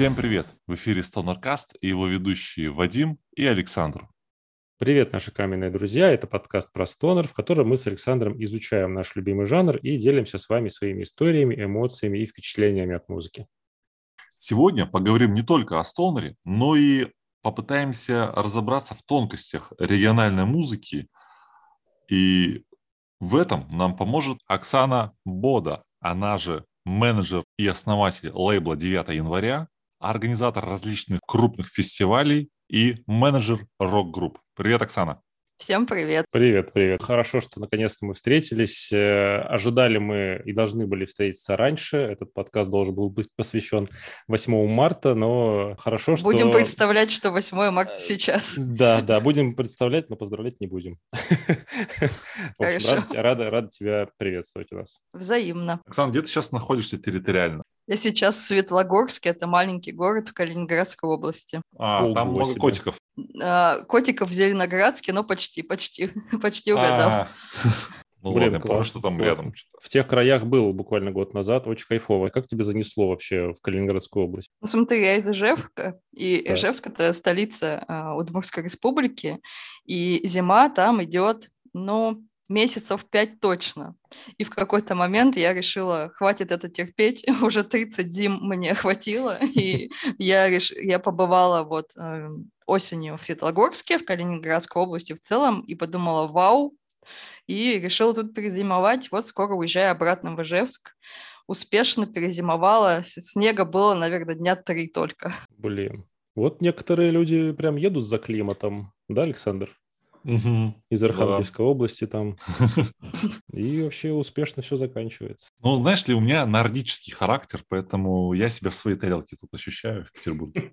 Всем привет! В эфире Stonercast и его ведущие Вадим и Александр. Привет, наши каменные друзья! Это подкаст про стонер, в котором мы с Александром изучаем наш любимый жанр и делимся с вами своими историями, эмоциями и впечатлениями от музыки. Сегодня поговорим не только о стонере, но и попытаемся разобраться в тонкостях региональной музыки. И в этом нам поможет Оксана Бода, она же менеджер и основатель лейбла 9 января, организатор различных крупных фестивалей и менеджер рок-групп. Привет, Оксана. Всем привет. Привет, привет. Хорошо, что наконец-то мы встретились. Э, ожидали мы и должны были встретиться раньше. Этот подкаст должен был быть посвящен 8 марта, но хорошо, что... Будем представлять, что 8 марта сейчас. Да, да, будем представлять, но поздравлять не будем. В общем, рада, рада тебя приветствовать у нас. Взаимно. Оксана, где ты сейчас находишься территориально? Я сейчас в Светлогорске, это маленький город в Калининградской области. А, Ого там много себе. котиков. А, котиков в Зеленоградске, но почти, почти, почти угадал. А, ну Блин, ладно, класс, что там классно. рядом. В тех краях был буквально год назад, очень кайфово. Как тебе занесло вообще в Калининградскую область? Ну, смотри, я из Ижевска, и да. Ижевск – это столица э, Удмуртской республики, и зима там идет, ну, месяцев пять точно. И в какой-то момент я решила, хватит это терпеть, уже 30 зим мне хватило, и я, реш... я побывала вот э, осенью в Светлогорске, в Калининградской области в целом, и подумала, вау, и решила тут перезимовать. Вот скоро уезжаю обратно в Ижевск. Успешно перезимовала. Снега было, наверное, дня три только. Блин. Вот некоторые люди прям едут за климатом, да, Александр? Угу, из Архангельской да. области там. И вообще успешно все заканчивается. Ну, знаешь ли, у меня нордический характер, поэтому я себя в своей тарелке тут ощущаю в Петербурге.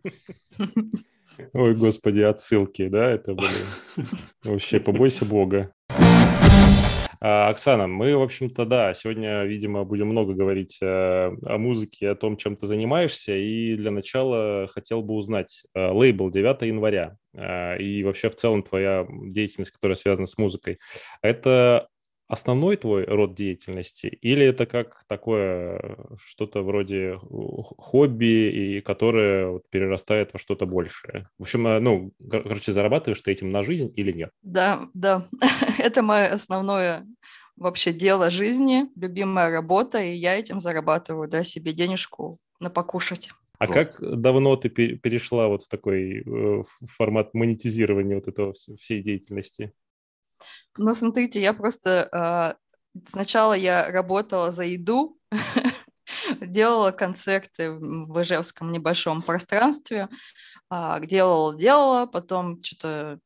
Ой, господи, отсылки, да, это, блин. Вообще, побойся Бога. А, Оксана, мы, в общем-то, да, сегодня, видимо, будем много говорить о, э, о музыке, о том, чем ты занимаешься. И для начала хотел бы узнать э, лейбл 9 января э, и вообще в целом твоя деятельность, которая связана с музыкой. Это основной твой род деятельности или это как такое что-то вроде хобби, и которое перерастает во что-то большее? В общем, ну, короче, зарабатываешь ты этим на жизнь или нет? Да, да, это мое основное вообще дело жизни, любимая работа, и я этим зарабатываю, да, себе денежку на покушать. А Просто. как давно ты перешла вот в такой э, формат монетизирования вот этого всей деятельности? Ну, смотрите, я просто... Э, сначала я работала за еду, делала концерты в Ижевском небольшом пространстве, э, делала, делала, потом что-то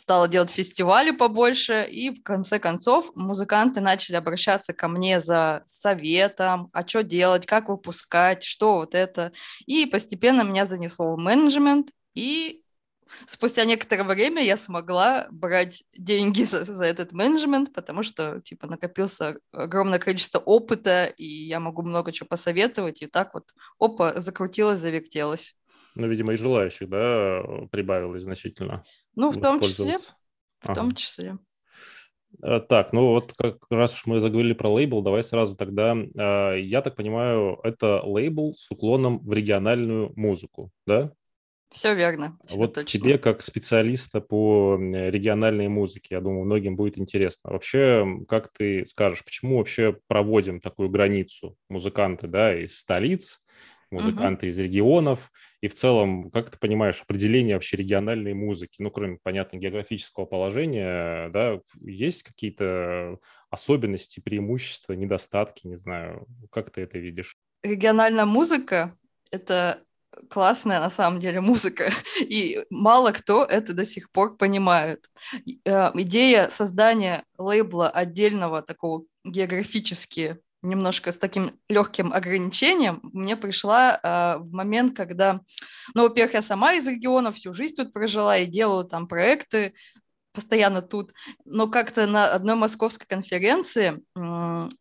стала делать фестивали побольше, и в конце концов музыканты начали обращаться ко мне за советом, а что делать, как выпускать, что вот это. И постепенно меня занесло в менеджмент, и спустя некоторое время я смогла брать деньги за, за этот менеджмент, потому что, типа, накопился огромное количество опыта, и я могу много чего посоветовать, и так вот, опа, закрутилась, завертелась. Ну, видимо, и желающих, да, прибавилось значительно. Ну, в том числе, в ага. том числе. Э, так, ну вот как раз уж мы заговорили про лейбл, давай сразу тогда, э, я так понимаю, это лейбл с уклоном в региональную музыку, да? Все верно. Все вот точно. тебе, как специалиста по региональной музыке, я думаю, многим будет интересно. Вообще, как ты скажешь, почему вообще проводим такую границу музыканты да, из столиц, музыканты угу. из регионов, и в целом, как ты понимаешь, определение вообще региональной музыки, ну, кроме, понятно, географического положения, да, есть какие-то особенности, преимущества, недостатки, не знаю, как ты это видишь? Региональная музыка — это классная на самом деле музыка, и мало кто это до сих пор понимает. Э, идея создания лейбла отдельного такого географически немножко с таким легким ограничением мне пришла э, в момент, когда, ну, во-первых, я сама из региона всю жизнь тут прожила и делаю там проекты постоянно тут, но как-то на одной московской конференции,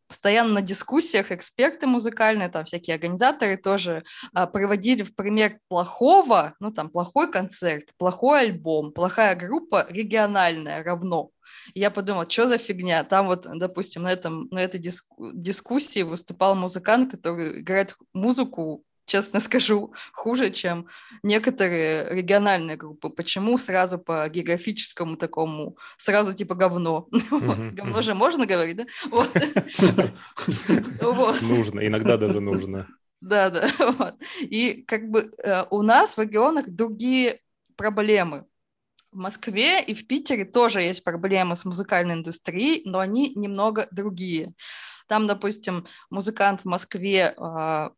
постоянно на дискуссиях эксперты музыкальные, там всякие организаторы тоже а, проводили в пример плохого, ну там плохой концерт, плохой альбом, плохая группа региональная равно. я подумала, что за фигня? Там вот, допустим, на, этом, на этой диску- дискуссии выступал музыкант, который играет музыку честно скажу, хуже, чем некоторые региональные группы. Почему сразу по географическому такому, сразу типа говно? Говно же можно говорить, да? Нужно, иногда даже нужно. Да, да. И как бы э, у нас в регионах другие проблемы. В Москве и в Питере тоже есть проблемы с музыкальной индустрией, но они немного другие. Там, допустим, музыкант в Москве э,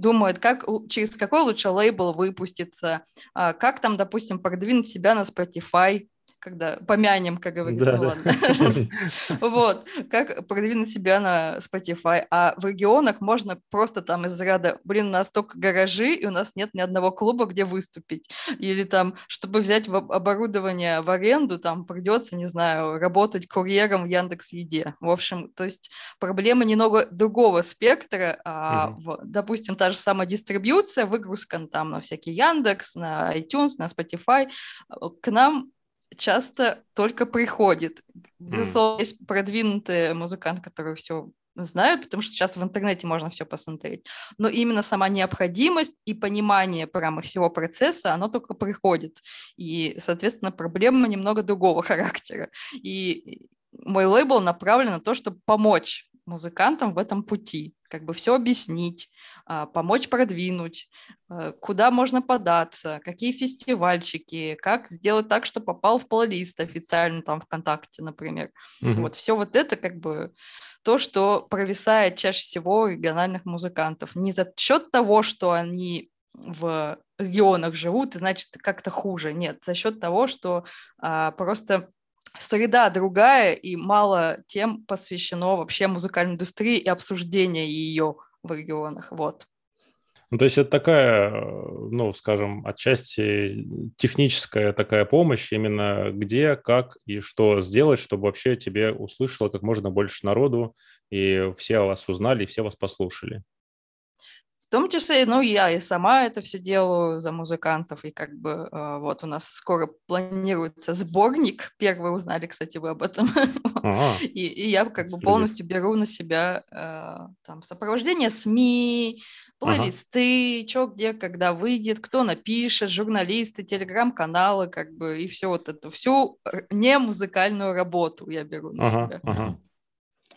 думает, как, через какой лучше лейбл выпуститься, э, как там, допустим, продвинуть себя на Spotify, когда помянем, как говорится, да, ладно. Вот, как продвинуть себя на Spotify. А в регионах можно просто там из ряда, блин, у нас только гаражи, и у нас нет ни одного клуба, где выступить. Или там, чтобы взять оборудование в аренду, там придется, не знаю, работать курьером в Яндекс Еде. В общем, то есть проблема немного другого спектра. А, в, допустим, та же самая дистрибьюция, выгрузка там на всякий Яндекс, на iTunes, на Spotify. К нам часто только приходит. Безусловно, mm. есть продвинутые музыканты, которые все знают, потому что сейчас в интернете можно все посмотреть. Но именно сама необходимость и понимание прямо всего процесса, оно только приходит. И, соответственно, проблема немного другого характера. И мой лейбл направлен на то, чтобы помочь музыкантам в этом пути, как бы все объяснить, помочь продвинуть, э, куда можно податься, какие фестивальчики, как сделать так, что попал в плейлист официально там ВКонтакте, например. Mm-hmm. Вот все вот это как бы то, что провисает чаще всего региональных музыкантов. Не за счет того, что они в регионах живут, и значит как-то хуже. Нет, за счет того, что а, просто среда другая, и мало тем посвящено вообще музыкальной индустрии и обсуждению ее в регионах. Вот. Ну, то есть это такая, ну, скажем, отчасти техническая такая помощь, именно где, как и что сделать, чтобы вообще тебе услышало как можно больше народу, и все вас узнали, и все вас послушали. В том числе, ну, я и сама это все делаю за музыкантов, и как бы э, вот у нас скоро планируется сборник, первые узнали, кстати, вы об этом, и, и я как бы полностью беру на себя э, там сопровождение СМИ, плейлисты, ага. что где, когда выйдет, кто напишет, журналисты, телеграм-каналы, как бы, и все вот это, всю не музыкальную работу я беру на ага, себя. Ага.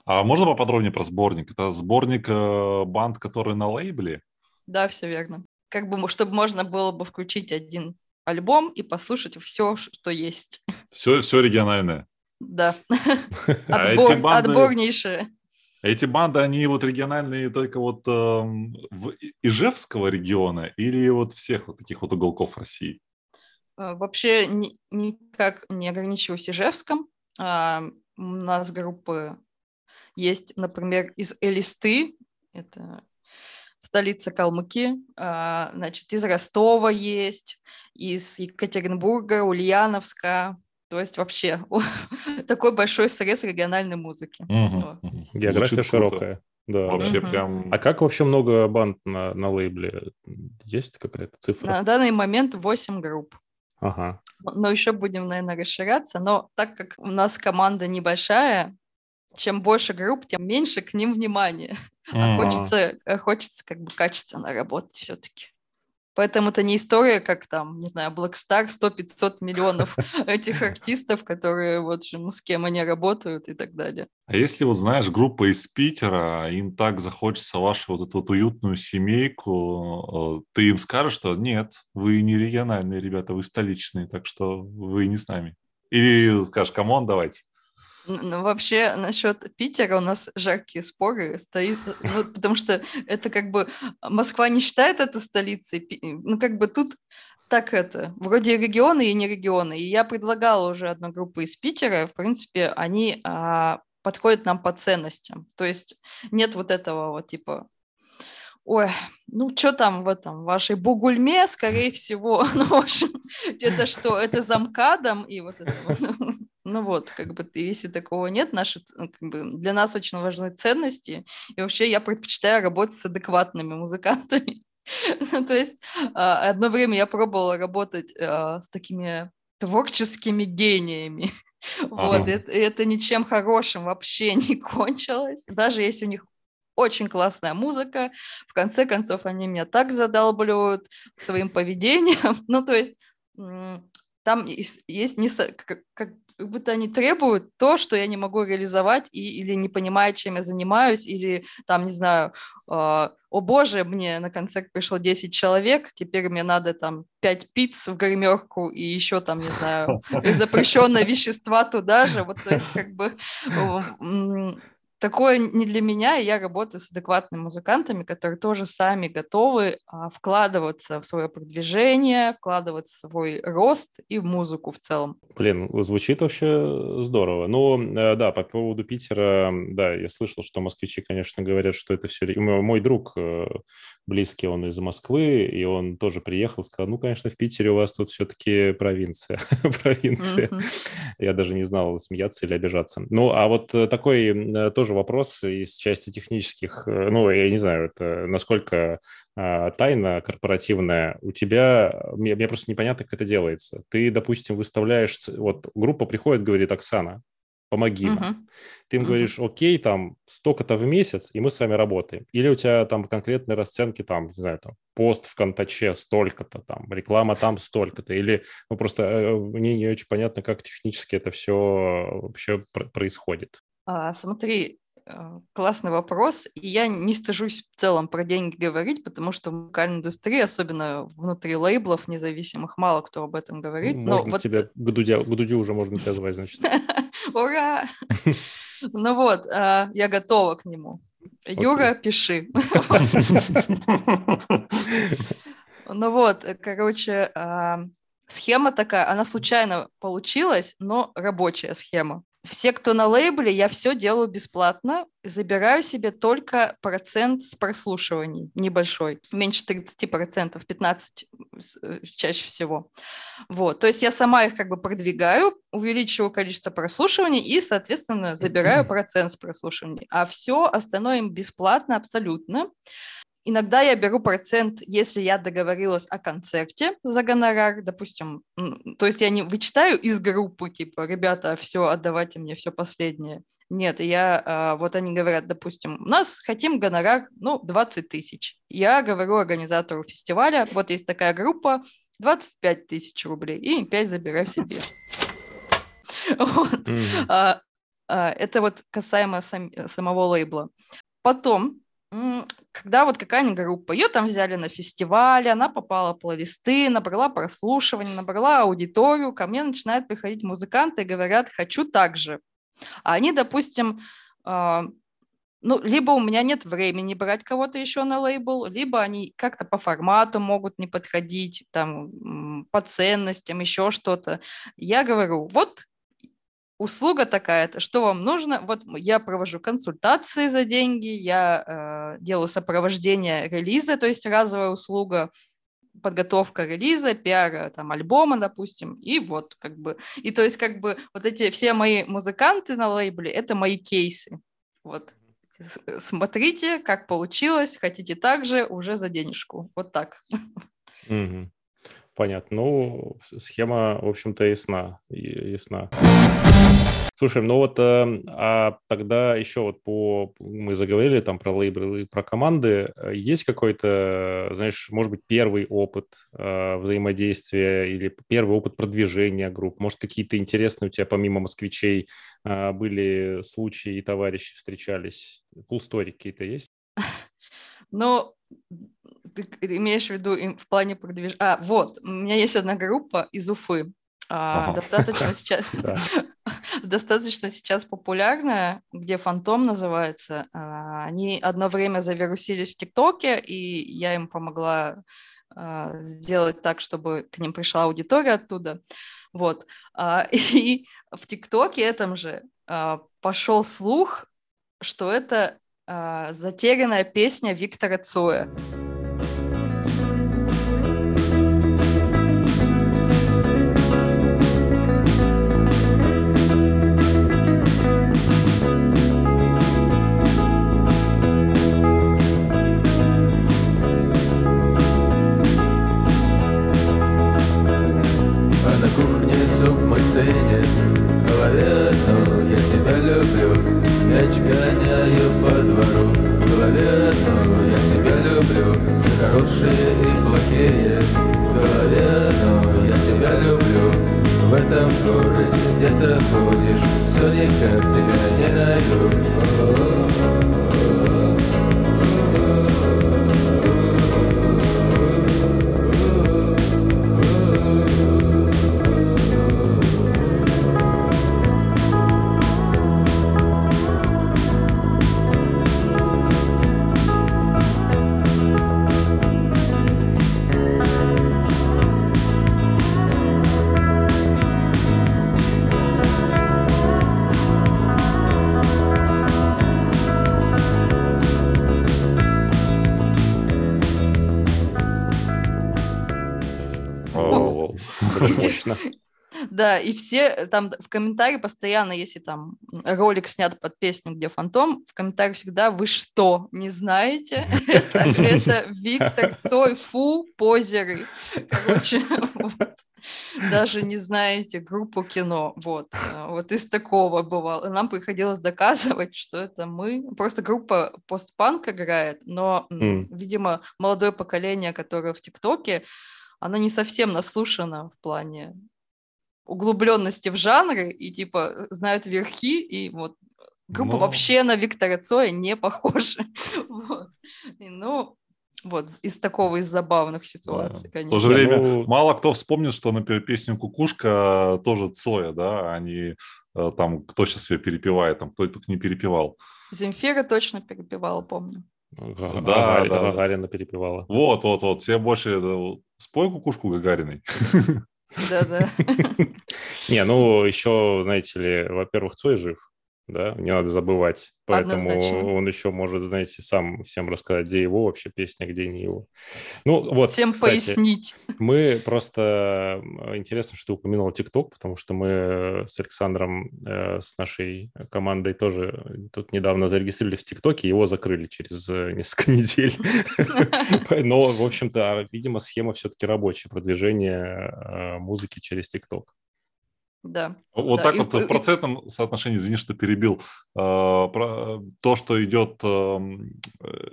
А можно поподробнее про сборник? Это сборник э, банд, которые на лейбле? Да, все верно. Как бы, чтобы можно было бы включить один альбом и послушать все, что есть. Все, все региональное. Да. А Отбор, банды, отборнейшие. Эти банды, они вот региональные только вот э, в Ижевского региона или вот всех вот таких вот уголков России? Э, вообще ни, никак не ограничиваюсь Ижевском. А, у нас группы есть, например, из Элисты, это столица Калмыки, а, значит, из Ростова есть, из Екатеринбурга, Ульяновска, то есть вообще такой большой срез региональной музыки. Угу. География широкая. Да. Вообще угу. прям. А как вообще много банд на, на лейбле? Есть какая-то цифра? На данный момент 8 групп. Ага. Но еще будем, наверное, расширяться. Но так как у нас команда небольшая, чем больше групп, тем меньше к ним внимания. А хочется, э, хочется как бы качественно работать все-таки. Поэтому это не история, как там, не знаю, Blackstar, 100-500 миллионов этих артистов, которые вот же, ну, с кем они работают и так далее. А если вот, знаешь, группа из Питера, им так захочется вашу вот эту вот уютную семейку, э, ты им скажешь, что нет, вы не региональные ребята, вы столичные, так что вы не с нами. Или скажешь, come on, давайте. Ну, вообще, насчет Питера у нас жаркие споры стоит, ну, потому что это как бы Москва не считает это столицей, ну, как бы тут так это, вроде регионы и не регионы. И я предлагала уже одну группу из Питера, в принципе, они а, подходят нам по ценностям. То есть нет вот этого вот типа Ой, ну что там в этом, вашей Бугульме, скорее всего, ну, в общем, это что, это замкадом и вот это вот. Ну вот, как бы, если такого нет, наши, ну, как бы, для нас очень важны ценности, и вообще я предпочитаю работать с адекватными музыкантами. Ну, то есть а, одно время я пробовала работать а, с такими творческими гениями. Вот, это, это ничем хорошим вообще не кончилось. Даже если у них очень классная музыка. В конце концов, они меня так задалбливают своим поведением. Ну, то есть там есть, есть не, как, как будто они требуют то, что я не могу реализовать и, или не понимаю, чем я занимаюсь, или там, не знаю, э, о боже, мне на концерт пришло 10 человек, теперь мне надо там 5 пиц в гримерку и еще там, не знаю, запрещенные вещества туда же, вот то есть как бы такое не для меня, и я работаю с адекватными музыкантами, которые тоже сами готовы а, вкладываться в свое продвижение, вкладываться в свой рост и в музыку в целом. Блин, звучит вообще здорово. Ну, э, да, по поводу Питера, да, я слышал, что москвичи, конечно, говорят, что это все... Мой друг э, близкий, он из Москвы, и он тоже приехал, сказал, ну, конечно, в Питере у вас тут все-таки провинция. провинция. Я даже не знал, смеяться или обижаться. Ну, а вот э, такой тоже тоже вопрос из части технических. Э, ну, я не знаю, это насколько а, тайна корпоративная у тебя, мне, мне просто непонятно, как это делается. Ты, допустим, выставляешь, вот группа приходит, говорит, Оксана, помоги нам. Uh-huh. Ты им uh-huh. говоришь, окей, там столько-то в месяц, и мы с вами работаем. Или у тебя там конкретные расценки, там, не знаю, там, пост в контаче столько-то, там, реклама там столько-то. Или, ну, просто э, мне не очень понятно, как технически это все вообще происходит. А, смотри, э, классный вопрос. И я не стыжусь в целом про деньги говорить, потому что в музыкальной индустрии, особенно внутри лейблов независимых, мало кто об этом говорит. Можно Но вот... тебя к Дудю, к Дудю уже можно тебя звать, значит. Ура! Ну вот, а, я готова к нему. Юра, пиши. Ну вот, короче, а, схема такая, она случайно получилась, но рабочая схема все, кто на лейбле, я все делаю бесплатно, забираю себе только процент с прослушиваний, небольшой, меньше 30%, 15% э, чаще всего. Вот, то есть я сама их как бы продвигаю, увеличиваю количество прослушиваний и, соответственно, забираю процент с прослушиваний. А все остальное им бесплатно абсолютно. Иногда я беру процент, если я договорилась о концерте за гонорар, допустим. То есть я не вычитаю из группы, типа, ребята, все, отдавайте мне все последнее. Нет, я, а, вот они говорят, допустим, у нас хотим гонорар, ну, 20 тысяч. Я говорю организатору фестиваля, вот есть такая группа, 25 тысяч рублей, и 5 забираю себе. Вот. А, а, это вот касаемо самого лейбла. Потом когда вот какая-нибудь группа, ее там взяли на фестивале, она попала в плейлисты, набрала прослушивание, набрала аудиторию, ко мне начинают приходить музыканты и говорят, хочу так же. А они, допустим, э, ну, либо у меня нет времени брать кого-то еще на лейбл, либо они как-то по формату могут не подходить, там, по ценностям, еще что-то. Я говорю, вот услуга такая-то, что вам нужно? Вот я провожу консультации за деньги, я э, делаю сопровождение релиза, то есть разовая услуга, подготовка релиза, пиара там альбома, допустим, и вот как бы, и то есть как бы вот эти все мои музыканты на лейбле, это мои кейсы, вот. Смотрите, как получилось, хотите так же, уже за денежку. Вот так. Mm-hmm. Понятно. Ну, схема, в общем-то, ясна. ясна. Слушай, ну вот, э, а тогда еще вот по... Мы заговорили там про лейблы, про команды. Есть какой-то, знаешь, может быть, первый опыт э, взаимодействия или первый опыт продвижения групп? Может, какие-то интересные у тебя, помимо москвичей, э, были случаи и товарищи встречались? Full story какие-то есть? Ну, ты имеешь в виду в плане продвижения? А, вот, у меня есть одна группа из Уфы, а, достаточно сейчас достаточно сейчас популярная, где Фантом называется. А, они одно время завирусились в ТикТоке, и я им помогла а, сделать так, чтобы к ним пришла аудитория оттуда. Вот. А, и в ТикТоке этом же пошел слух, что это затерянная песня Виктора Цоя. Мощно. Да, и все там в комментарии постоянно, если там ролик снят под песню, где фантом, в комментариях всегда «Вы что, не знаете? Это Виктор Цой, фу, позеры». Короче, даже не знаете группу кино. Вот, э, вот из такого бывало. Нам приходилось доказывать, что это мы. Просто группа постпанк играет, но, видимо, молодое поколение, которое в ТикТоке, оно не совсем наслушано в плане углубленности в жанры и типа знают верхи, и вот группа Но... вообще на Виктора Цоя не похожа. вот. И, ну, вот, из такого, из забавных ситуаций, да. конечно. В то же время ну... мало кто вспомнит, что, например, песню «Кукушка» тоже Цоя, да, а не э, там, кто сейчас ее перепевает, там, кто только не перепевал. Земфира точно перепевала, помню. Га- да, да, Гагарина перепевала. Вот, вот, вот. Все больше спой кукушку Гагариной. Да-да. Не, ну еще, знаете ли, во-первых, Цой жив, да, не надо забывать. Поэтому Однозначно. он еще может, знаете, сам всем рассказать, где его вообще песня, где не его. Ну, вот, Всем кстати, пояснить. Мы просто... Интересно, что ты упомянул ТикТок, потому что мы с Александром, э, с нашей командой тоже тут недавно зарегистрировались в ТикТоке, его закрыли через э, несколько недель. Но, в общем-то, видимо, схема все-таки рабочая, продвижение э, музыки через ТикТок. Да. Вот да. так и, вот и, в процентном соотношении, извини, что перебил, а, то, что идет эм,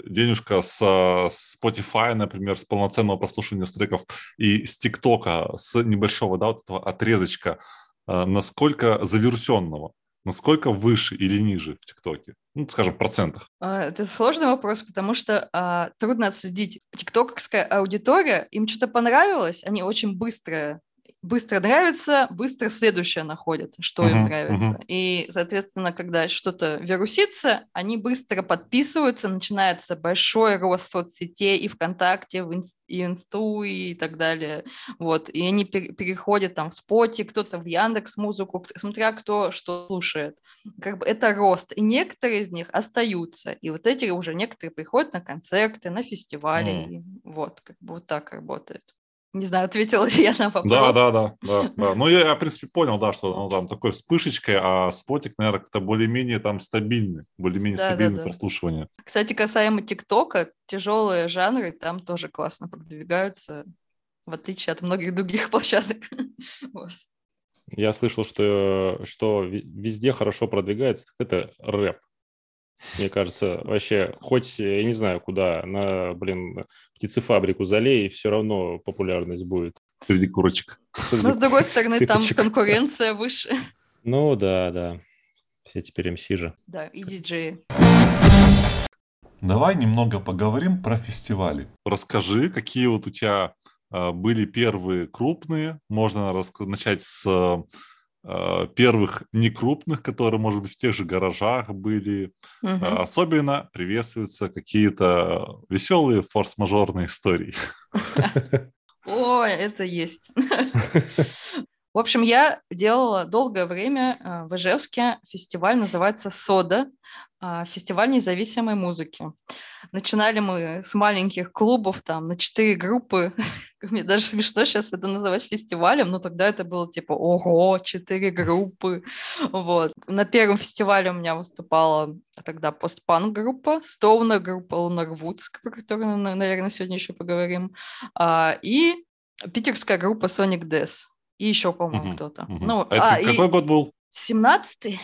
денежка с Spotify, например, с полноценного прослушивания треков и с ТикТока, с небольшого, да, вот этого отрезочка, а, насколько завирусенного, насколько выше или ниже в ТикТоке? Ну, скажем, в процентах. А, это сложный вопрос, потому что а, трудно отследить. Тиктоковская аудитория, им что-то понравилось, они очень быстро быстро нравится, быстро следующее находят, что uh-huh, им нравится. Uh-huh. И, соответственно, когда что-то вирусится, они быстро подписываются, начинается большой рост соцсетей и ВКонтакте, в инст, и Инсту и так далее. Вот. И они пер- переходят там в Споте, кто-то в Яндекс Музыку, смотря кто что слушает. Как бы это рост. И некоторые из них остаются. И вот эти уже некоторые приходят на концерты, на фестивали. Mm. И вот, как бы вот так работает. Не знаю, ответила ли я на вопрос. Да, да, да, да, да. Ну, я, в принципе, понял, да, что ну, там такой вспышечкой, а спотик, наверное, как-то более-менее там стабильный, более-менее да, стабильное да, да. прослушивание. Кстати, касаемо ТикТока, тяжелые жанры там тоже классно продвигаются, в отличие от многих других площадок. вот. Я слышал, что, что везде хорошо продвигается, это рэп. Мне кажется, вообще, хоть, я не знаю, куда, на, блин, птицефабрику залей, все равно популярность будет. Среди курочек. Но, с другой стороны, там конкуренция выше. Ну, да, да. Все теперь МС же. Да, и диджеи. Давай немного поговорим про фестивали. Расскажи, какие вот у тебя а, были первые крупные. Можно начать с Э, первых некрупных, которые, может быть, в тех же гаражах были. Угу. Особенно приветствуются какие-то веселые форс-мажорные истории. О, это есть. В общем, я делала долгое время э, в Ижевске фестиваль, называется «Сода», фестиваль независимой музыки. Начинали мы с маленьких клубов, там, на четыре группы. Мне даже смешно сейчас это называть фестивалем, но тогда это было типа, ого, четыре группы. Вот. На первом фестивале у меня выступала тогда постпанк группа, стоунер группа Lunar Woods, про которую, наверное, сегодня еще поговорим, а, и питерская группа Sonic Death. И еще, по-моему, угу, кто-то. Угу. Ну, а, а, какой и... год был? 17-й,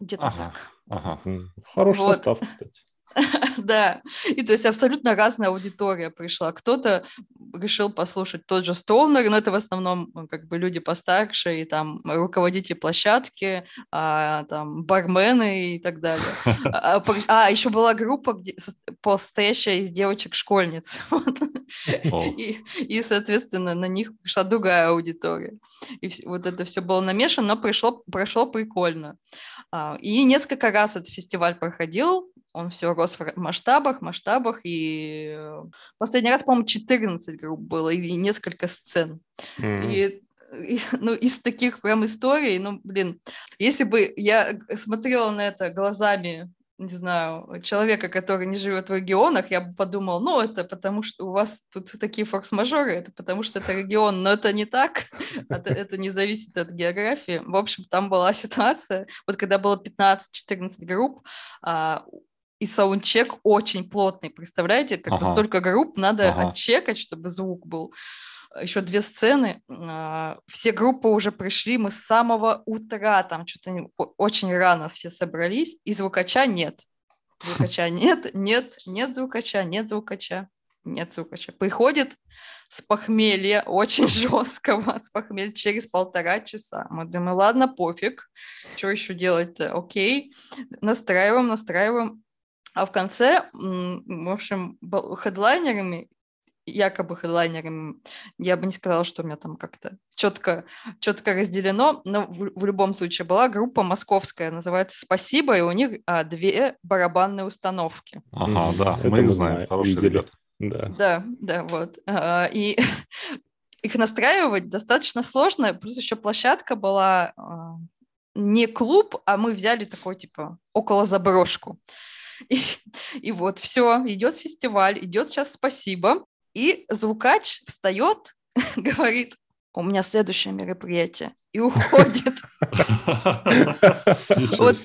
где-то ага, так. Ага. Хороший вот. состав, кстати. Да, и то есть абсолютно разная аудитория пришла. Кто-то решил послушать тот же Стоунер, но это в основном как бы люди постарше, и там руководители площадки, а, там бармены и так далее. А, а, а еще была группа, где, состоящая из девочек-школьниц. И, и, соответственно, на них пришла другая аудитория. И вот это все было намешано, но пришло, прошло прикольно. А, и несколько раз этот фестиваль проходил, он все рос в масштабах, масштабах, и э, последний раз, по-моему, 14 групп было, и несколько сцен. Mm-hmm. И и, ну, из таких прям историй, ну, блин, если бы я смотрела на это глазами не знаю, человека, который не живет в регионах, я бы подумал, ну, это потому что у вас тут такие форс-мажоры, это потому что это регион, но это не так, это, это не зависит от географии. В общем, там была ситуация, вот когда было 15-14 групп, а, и саундчек очень плотный, представляете, как ага. бы столько групп надо ага. отчекать, чтобы звук был еще две сцены. А, все группы уже пришли, мы с самого утра, там что-то очень рано все собрались, и звукача нет. Звукача нет, нет, нет звукача, нет звукача, нет звукача. Приходит с похмелья, очень жесткого, с похмелья через полтора часа. Мы думаем, ладно, пофиг, что еще делать-то, окей. Настраиваем, настраиваем. А в конце, в общем, хедлайнерами якобы хедлайнерами, я бы не сказала, что у меня там как-то четко, четко разделено, но в, в любом случае была группа московская, называется «Спасибо», и у них а, две барабанные установки. Ага, да, Это мы их знаем, хорошие видели. ребята. Да, да, да вот. А, и их настраивать достаточно сложно, плюс еще площадка была а, не клуб, а мы взяли такой, типа, около заброшку. И, и вот, все, идет фестиваль, идет сейчас спасибо. И звукач встает, говорит, у меня следующее мероприятие, и уходит. Вот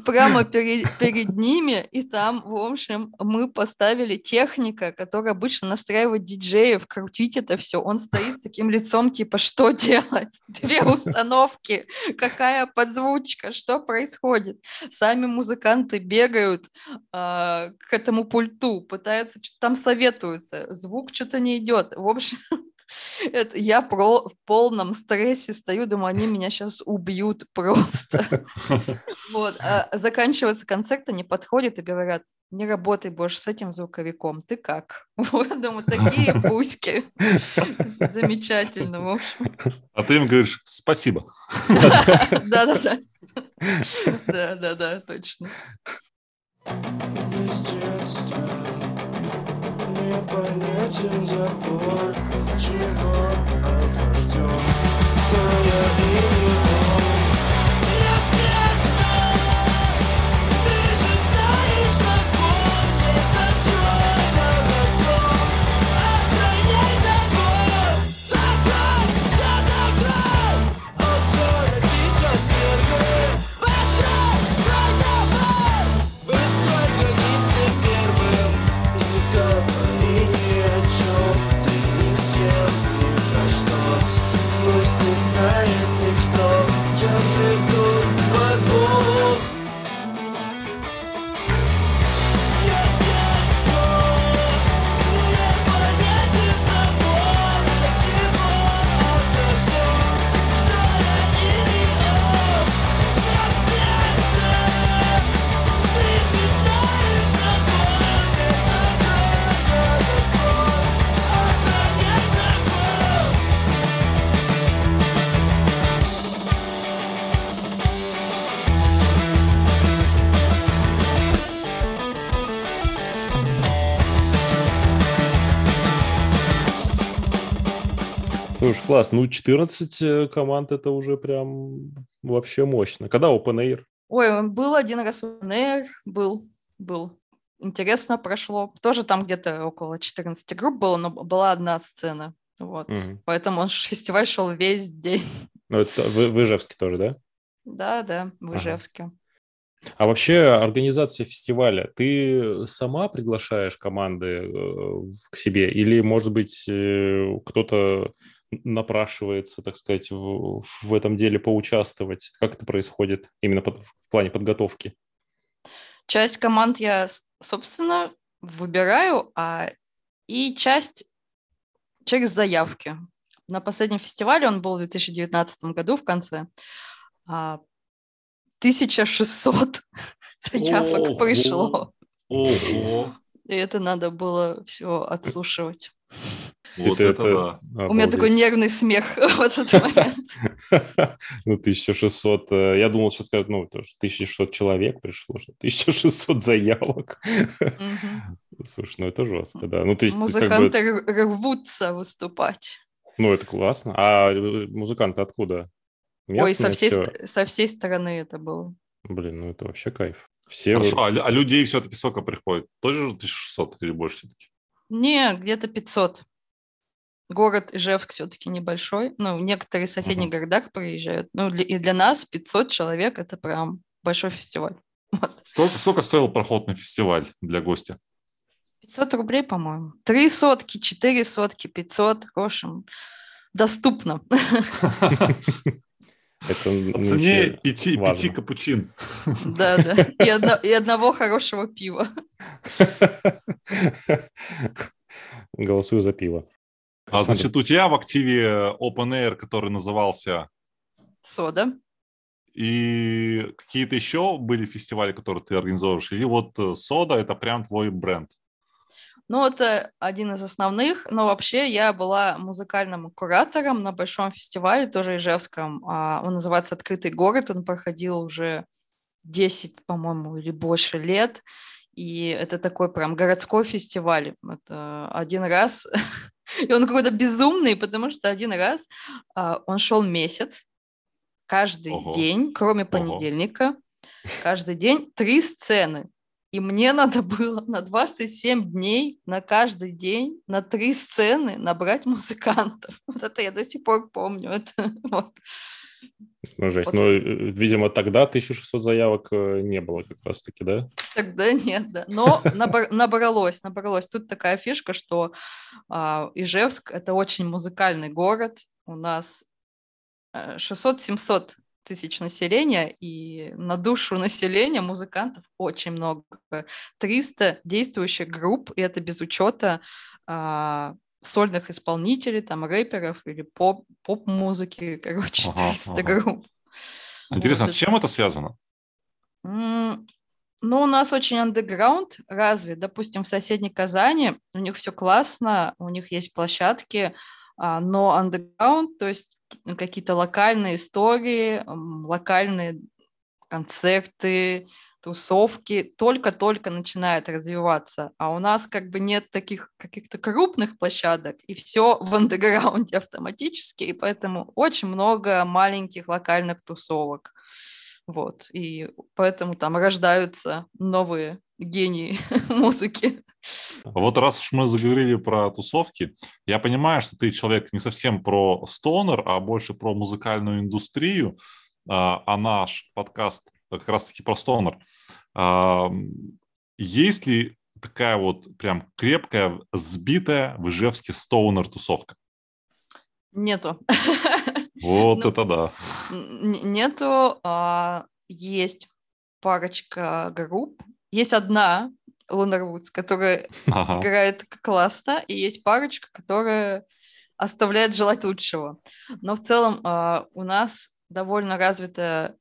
прямо перед, перед ними, и там, в общем, мы поставили техника, которая обычно настраивает диджеев, крутить это все. Он стоит с таким лицом, типа, что делать? Две установки, какая подзвучка, что происходит? Сами музыканты бегают э, к этому пульту, пытаются, там советуются, звук что-то не идет. В общем, Это я про, в полном стрессе стою, думаю, они меня сейчас убьют просто. Вот. А заканчивается концерт, они подходят и говорят, не работай больше с этим звуковиком, ты как? Вот, думаю, такие пуськи. Замечательно, в общем. А ты им говоришь спасибо. Да-да-да. Да-да-да, точно непонятен забор От чего огражден Кто я класс. Ну, 14 э, команд это уже прям вообще мощно. Когда Open Air? Ой, был один раз Open Air, был, был. Интересно прошло. Тоже там где-то около 14 групп было, но была одна сцена. Вот. Угу. Поэтому он фестиваль шел весь день. Ну, это в, в Ижевске тоже, да? Да, да, в Ижевске. Ага. А вообще организация фестиваля, ты сама приглашаешь команды э, к себе или, может быть, э, кто-то напрашивается, так сказать, в, в этом деле поучаствовать? Как это происходит именно под, в плане подготовки? Часть команд я, собственно, выбираю, а и часть через заявки. На последнем фестивале, он был в 2019 году в конце, 1600 а, заявок Ого! пришло. Ого! И это надо было все отслушивать. Вот это, это да. Обалдеть. У меня такой нервный смех в этот момент. Ну, 1600, э, я думал, сейчас скажут, ну, 1600 человек пришло, что 1600 заявок. Слушай, ну это жестко, да. Ну, то есть, Музыканты как бы... рвутся выступать. Ну, это классно. А э, музыканты откуда? Местные Ой, со всей, со всей стороны это было. Блин, ну это вообще кайф. Все Хорошо, вы... а, а людей все-таки сколько приходит? Тоже 1600 или больше все-таки? Не, где-то 500. Город Ижевск все-таки небольшой. Ну, некоторые соседние uh-huh. городах приезжают. Ну, для, и для нас 500 человек – это прям большой фестиваль. Вот. Сколько, сколько стоил проход на фестиваль для гостя? 500 рублей, по-моему. Три сотки, четыре сотки, 500, в общем, доступно. Это По цене пяти, пяти капучин. Да, да. И, одно, и одного хорошего пива. Голосую за пиво. А значит, у тебя в активе Open Air, который назывался... Сода. И какие-то еще были фестивали, которые ты организовываешь? Или вот э, Сода – это прям твой бренд? Ну, это один из основных, но вообще я была музыкальным куратором на большом фестивале, тоже Ижевском. А, он называется «Открытый город», он проходил уже 10, по-моему, или больше лет. И это такой прям городской фестиваль. Это один раз, и он какой-то безумный, потому что один раз а, он шел месяц, каждый Ого. день, кроме понедельника, Ого. каждый день три сцены. И мне надо было на 27 дней, на каждый день, на три сцены набрать музыкантов. Вот это я до сих пор помню. Это, вот. Ну, жесть. Вот. Ну, видимо, тогда 1600 заявок э, не было как раз-таки, да? Тогда нет, да. Но набралось, набралось. Тут такая фишка, что а, Ижевск – это очень музыкальный город. У нас 600-700 э, тысяч населения, и на душу населения музыкантов очень много. 300 действующих групп, и это без учета а, сольных исполнителей, там, рэперов или поп- поп-музыки, короче, ага, 300 ага. групп. Интересно, вот с чем это связано? Ну, у нас очень андеграунд развит. Допустим, в соседней Казани у них все классно, у них есть площадки, а, но андеграунд, то есть какие-то локальные истории, локальные концерты, тусовки только-только начинают развиваться, а у нас как бы нет таких каких-то крупных площадок, и все в андеграунде автоматически, и поэтому очень много маленьких локальных тусовок. Вот, и поэтому там рождаются новые гении музыки. Вот раз уж мы заговорили про тусовки, я понимаю, что ты человек не совсем про стонер, а больше про музыкальную индустрию, а, а наш подкаст как раз-таки про стонер. А, есть ли такая вот прям крепкая, сбитая в Ижевске стоунер-тусовка? Нету. Вот ну, это да. Нету, а, есть парочка групп. Есть одна, Лунарвудс, которая ага. играет классно, и есть парочка, которая оставляет желать лучшего. Но в целом э, у нас довольно развитая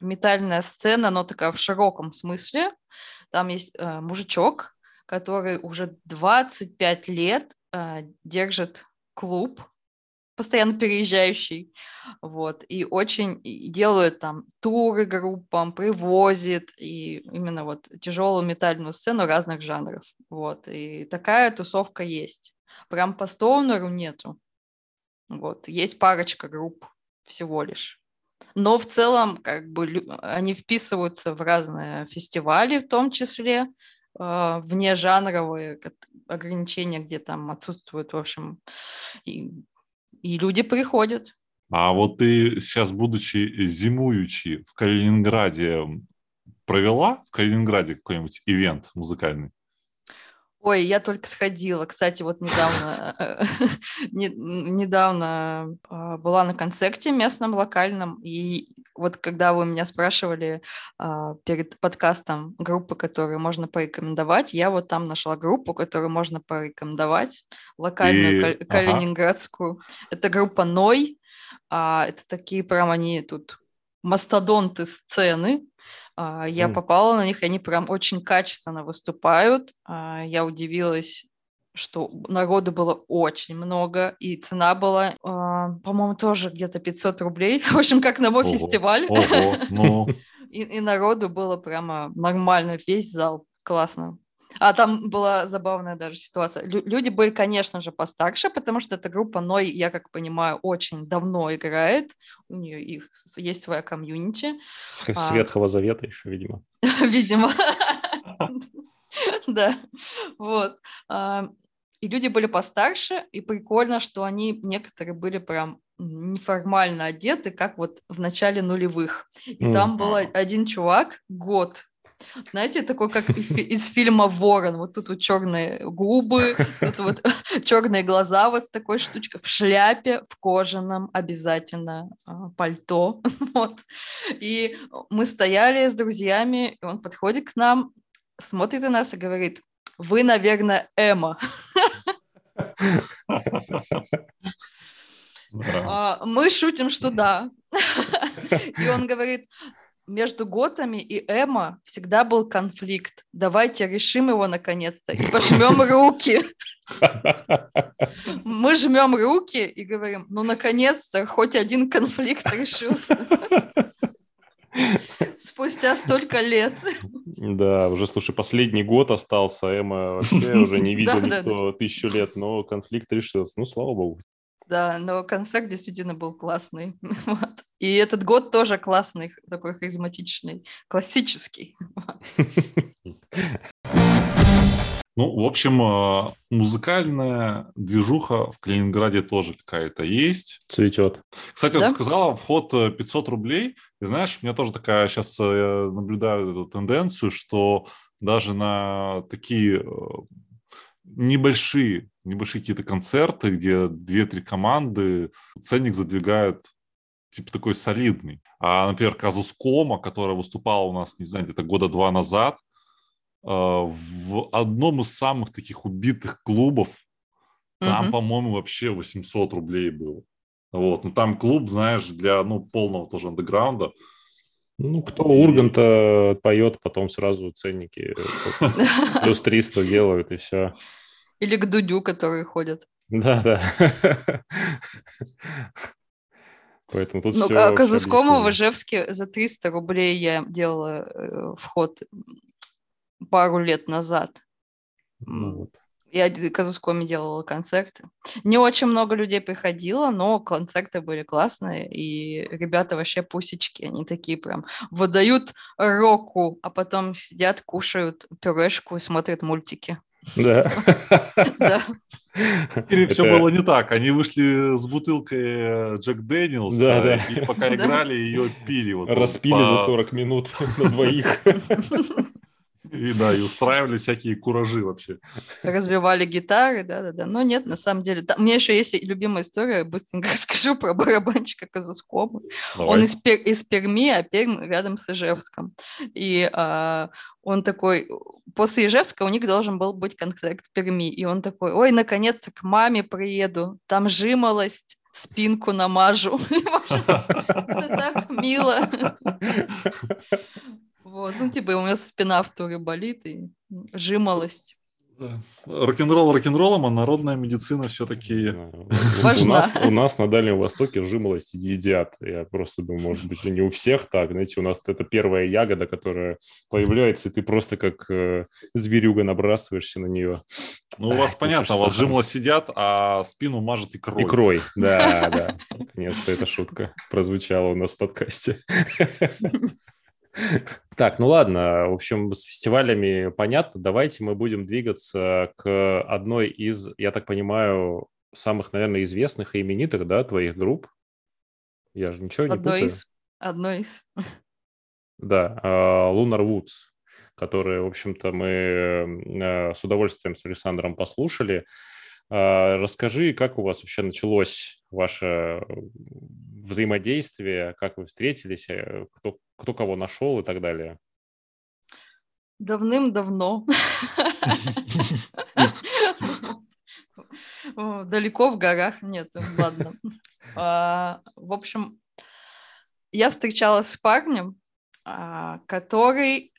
метальная сцена, но такая в широком смысле. Там есть э, мужичок, который уже 25 лет э, держит клуб постоянно переезжающий, вот, и очень и делают там туры группам, привозит, и именно вот тяжелую метальную сцену разных жанров, вот, и такая тусовка есть. Прям по стоунеру нету, вот, есть парочка групп всего лишь. Но в целом, как бы, они вписываются в разные фестивали, в том числе, э, вне жанровые ограничения, где там отсутствуют, в общем, и и люди приходят. А вот ты сейчас, будучи зимуючи в Калининграде, провела в Калининграде какой-нибудь ивент музыкальный? Ой, я только сходила. Кстати, вот недавно, э, недавно а, была на концерте местном, локальном, и вот когда вы меня спрашивали а, перед подкастом группы, которые можно порекомендовать, я вот там нашла группу, которую можно порекомендовать, локальную и... калининградскую. Ага. Это группа Ной. А, это такие прям они тут мастодонты сцены, я mm. попала на них, они прям очень качественно выступают. А, я удивилась, что народу было очень много, и цена была, а, по-моему, тоже где-то 500 рублей. В общем, как на мой ого, фестиваль. Ого, ну... и, и народу было прямо нормально, весь зал. Классно. А там была забавная даже ситуация. Лю- люди были, конечно же, постарше, потому что эта группа Ной, я как понимаю, очень давно играет. У нее их есть своя комьюнити. С, а... Ветхого Завета еще, видимо. Видимо. Да, вот. А, и люди были постарше, и прикольно, что они, некоторые были прям неформально одеты, как вот в начале нулевых. И mm. там был один чувак, год, знаете, такой, как из фильма «Ворон». Вот тут вот черные губы, тут вот черные глаза вот с такой штучкой, в шляпе, в кожаном обязательно а, пальто. Вот. И мы стояли с друзьями, и он подходит к нам, смотрит на нас и говорит, вы, наверное, Эма. А, мы шутим, что да. И он говорит, между Готами и Эма всегда был конфликт. Давайте решим его наконец-то и пожмем руки. Мы жмем руки и говорим, ну наконец-то хоть один конфликт решился. Спустя столько лет. Да, уже, слушай, последний год остался, Эма вообще уже не видел никто тысячу лет, но конфликт решился. Ну, слава богу. Да, но концерт действительно был классный. Вот. И этот год тоже классный, такой харизматичный, классический. Ну, в общем, а, музыкальная движуха в Калининграде тоже какая-то есть. Цветет. Кстати, да? вот сказала, вход 500 э, рублей. И знаешь, у меня тоже такая, сейчас э, я наблюдаю эту тенденцию, что даже на такие э, небольшие, небольшие какие-то концерты, где две-три команды, ценник задвигают типа такой солидный. А, например, Казус Кома, которая выступала у нас, не знаю, где-то года два назад, э, в одном из самых таких убитых клубов, там, mm по-моему, вообще 800 рублей было. Вот, ну там клуб, знаешь, для, ну, полного тоже андеграунда. Ну, кто Урганта поет, потом сразу ценники плюс 300 делают, и все. Или к Дудю, которые ходят. Да, да. Поэтому тут ну, все а Казускому в Ижевске за 300 рублей я делала э, вход пару лет назад. Ну, вот. Я Казускоме делала концерты. Не очень много людей приходило, но концерты были классные, и ребята вообще пусечки, они такие прям выдают року, а потом сидят, кушают пюрешку и смотрят мультики. Да. Да. Или все было не так. Они вышли с бутылкой Джек Дэниелс, и пока играли, ее пили. Распили за 40 минут на двоих. И да, и устраивали всякие куражи вообще. Разбивали гитары, да-да-да. Но нет, на самом деле. Там, у меня еще есть любимая история, быстренько расскажу про барабанщика Казускома. Он из, Пер, из Перми, а Пермь рядом с Ижевском. И а, он такой, после Ижевска у них должен был быть концерт в Перми. И он такой, ой, наконец-то к маме приеду, там жимолость спинку намажу. Это так мило. Вот, ну, типа, у меня спина в туре болит и жимолость. Рок-н-ролл рок-н-роллом, а народная медицина все-таки важна. У нас, у нас на Дальнем Востоке жимолость едят. Я просто думаю, может быть, не у всех так. Знаете, у нас это первая ягода, которая появляется, и ты просто как э, зверюга набрасываешься на нее. Ну, у вас понятно, у вас жимолость сидят, а спину мажет икрой. Икрой, да, да. Наконец-то эта шутка прозвучала у нас в подкасте. Так, ну ладно, в общем, с фестивалями понятно. Давайте мы будем двигаться к одной из, я так понимаю, самых, наверное, известных и именитых, да, твоих групп. Я же ничего не одной путаю. Из. Одной из. Да, а, Lunar Woods, которые, в общем-то, мы э, с удовольствием с Александром послушали. А, расскажи, как у вас вообще началось ваше взаимодействие, как вы встретились, э, кто, кто кого нашел и так далее? Давным-давно. Далеко в горах нет, ладно. А, в общем, я встречалась с парнем, а, который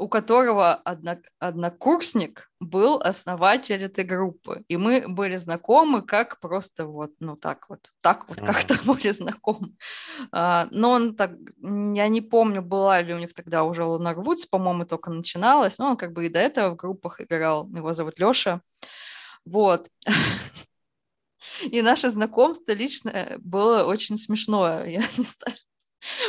у которого однок, однокурсник был основатель этой группы. И мы были знакомы как просто вот, ну так вот, так вот ага. как-то были знакомы. А, но он так, я не помню, была ли у них тогда уже Лунар Вудс, по-моему, только начиналась, но он как бы и до этого в группах играл. Его зовут Лёша. Вот. И наше знакомство лично было очень смешное. Я не знаю,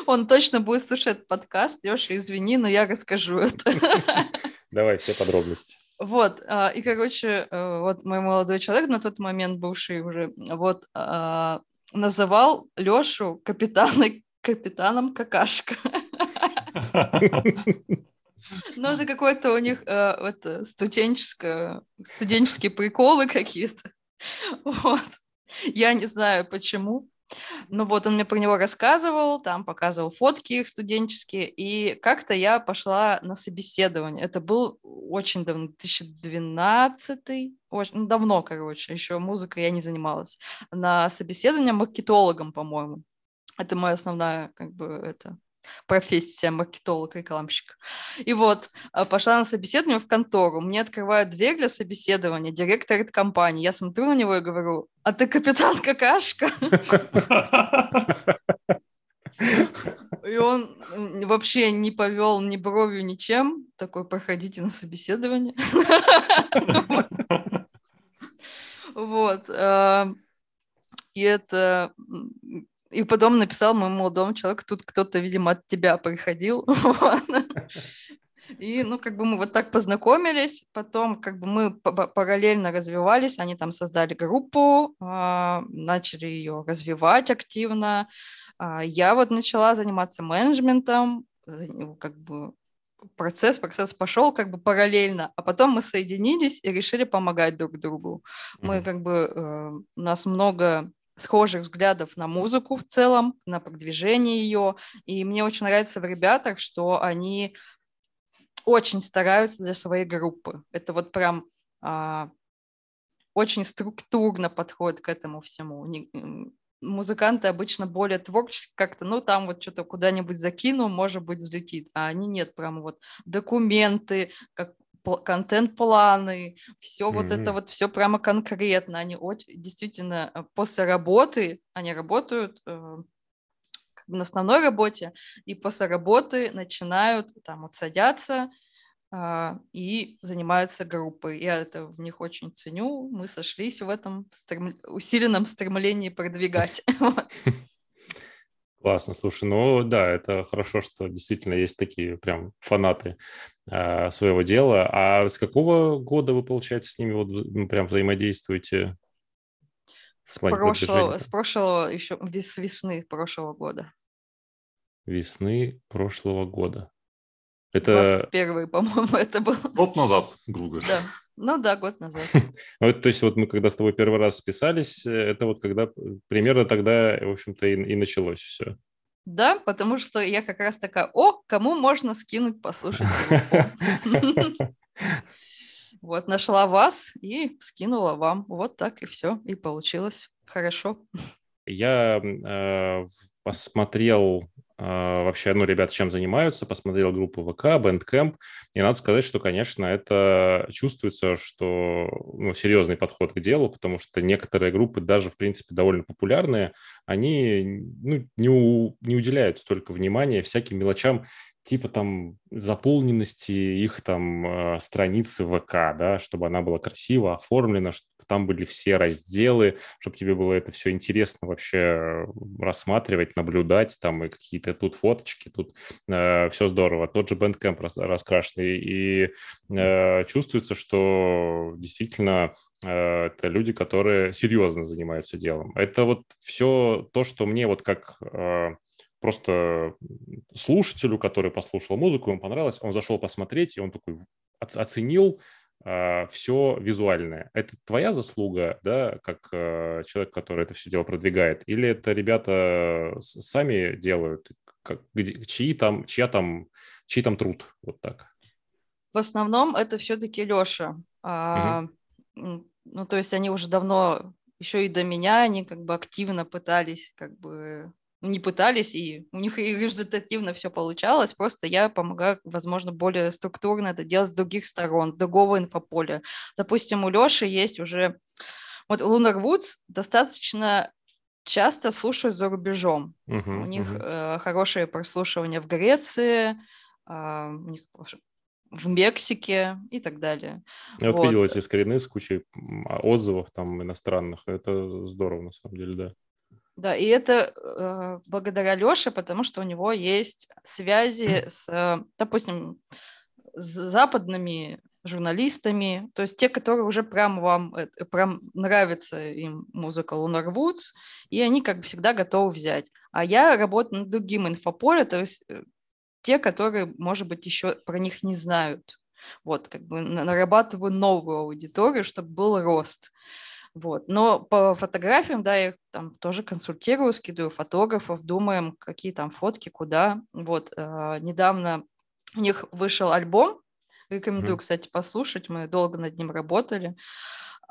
он точно будет слушать этот подкаст. Леша, извини, но я расскажу это. Давай все подробности. Вот, а, и, короче, э, вот мой молодой человек, на тот момент бывший уже, вот, а, называл Лешу капитана, капитаном какашка. Ну, это какой-то у них э, вот, студенческое, студенческие приколы какие-то. Вот. Я не знаю, почему. Ну вот он мне про него рассказывал, там показывал фотки их студенческие, и как-то я пошла на собеседование. Это был очень давно, 2012, очень ну, давно, короче, еще музыкой я не занималась. На собеседование маркетологом, по-моему. Это моя основная, как бы, это профессия маркетолог, рекламщик. И вот, а, пошла на собеседование в контору. Мне открывают дверь для собеседования директор этой компании. Я смотрю на него и говорю, а ты капитан какашка? И он вообще не повел ни бровью, ничем. Такой, проходите на собеседование. Вот. А, и это и потом написал моему молодому человеку, тут кто-то, видимо, от тебя приходил. И, ну, как бы мы вот так познакомились, потом как бы мы параллельно развивались, они там создали группу, а, начали ее развивать активно. А, я вот начала заниматься менеджментом, как бы процесс, процесс пошел как бы параллельно, а потом мы соединились и решили помогать друг другу. Мы как бы, э, у нас много схожих взглядов на музыку в целом, на продвижение ее. И мне очень нравится в ребятах, что они очень стараются для своей группы. Это вот прям а, очень структурно подходит к этому всему. Не, музыканты обычно более творчески как-то, ну, там вот что-то куда-нибудь закину, может быть, взлетит. А они нет, прям вот документы, как контент-планы, все mm-hmm. вот это вот все прямо конкретно. Они очень, действительно э, после работы, они работают э, на основной работе, и после работы начинают там вот садятся э, и занимаются группой. Я это в них очень ценю. Мы сошлись в этом стрем... усиленном стремлении продвигать. Классно, слушай, ну да, это хорошо, что действительно есть такие прям фанаты своего дела. А с какого года вы, получается, с ними вот ну, прям взаимодействуете? С прошлого, с прошлого еще, с весны прошлого года. Весны прошлого года. Это... 21 по-моему, это был. Год назад, грубо говоря. Да. Ну да, год назад. ну, то есть вот мы когда с тобой первый раз списались, э, это вот когда примерно тогда, в общем-то, и, и началось все. Да, потому что я как раз такая, о, кому можно скинуть послушать Вот, нашла вас и скинула вам. Вот так и все, и получилось. Хорошо. Я э, посмотрел вообще, ну, ребята чем занимаются, посмотрел группу ВК, Bandcamp, и надо сказать, что, конечно, это чувствуется, что ну, серьезный подход к делу, потому что некоторые группы, даже, в принципе, довольно популярные, они ну, не, у, не уделяют столько внимания всяким мелочам, типа там заполненности их там э, страницы ВК, да, чтобы она была красиво оформлена, там были все разделы, чтобы тебе было это все интересно вообще рассматривать, наблюдать, там и какие-то тут фоточки, тут э, все здорово. Тот же Bandcamp рас, раскрашенный, и э, чувствуется, что действительно э, это люди, которые серьезно занимаются делом. Это вот все то, что мне вот как э, просто слушателю, который послушал музыку, ему понравилось, он зашел посмотреть, и он такой оценил все визуальное. Это твоя заслуга, да, как э, человек, который это все дело продвигает, или это ребята сами делают, как, где, чьи там, чья там, чьи там труд, вот так? В основном это все-таки Леша. А, угу. Ну, то есть они уже давно, еще и до меня, они как бы активно пытались как бы не пытались, и у них и результативно все получалось, просто я помогаю, возможно, более структурно это делать с других сторон, другого инфополя. Допустим, у Леши есть уже... Вот Lunar Woods достаточно часто слушают за рубежом. Uh-huh, у них uh-huh. э, хорошее прослушивание в Греции, э, у них в Мексике и так далее. Я вот, видел эти скрины с кучей отзывов там иностранных. Это здорово, на самом деле, да. Да, и это э, благодаря Лёше, потому что у него есть связи с, э, допустим, с западными журналистами, то есть те, которые уже прям вам, э, прям нравится им музыка Lunar Woods, и они как бы всегда готовы взять. А я работаю над другим инфополе, то есть э, те, которые, может быть, еще про них не знают. Вот, как бы нарабатываю новую аудиторию, чтобы был рост. Вот. Но по фотографиям, да, я там тоже консультирую, скидываю фотографов, думаем, какие там фотки, куда. Вот, э, недавно у них вышел альбом, рекомендую, mm-hmm. кстати, послушать, мы долго над ним работали.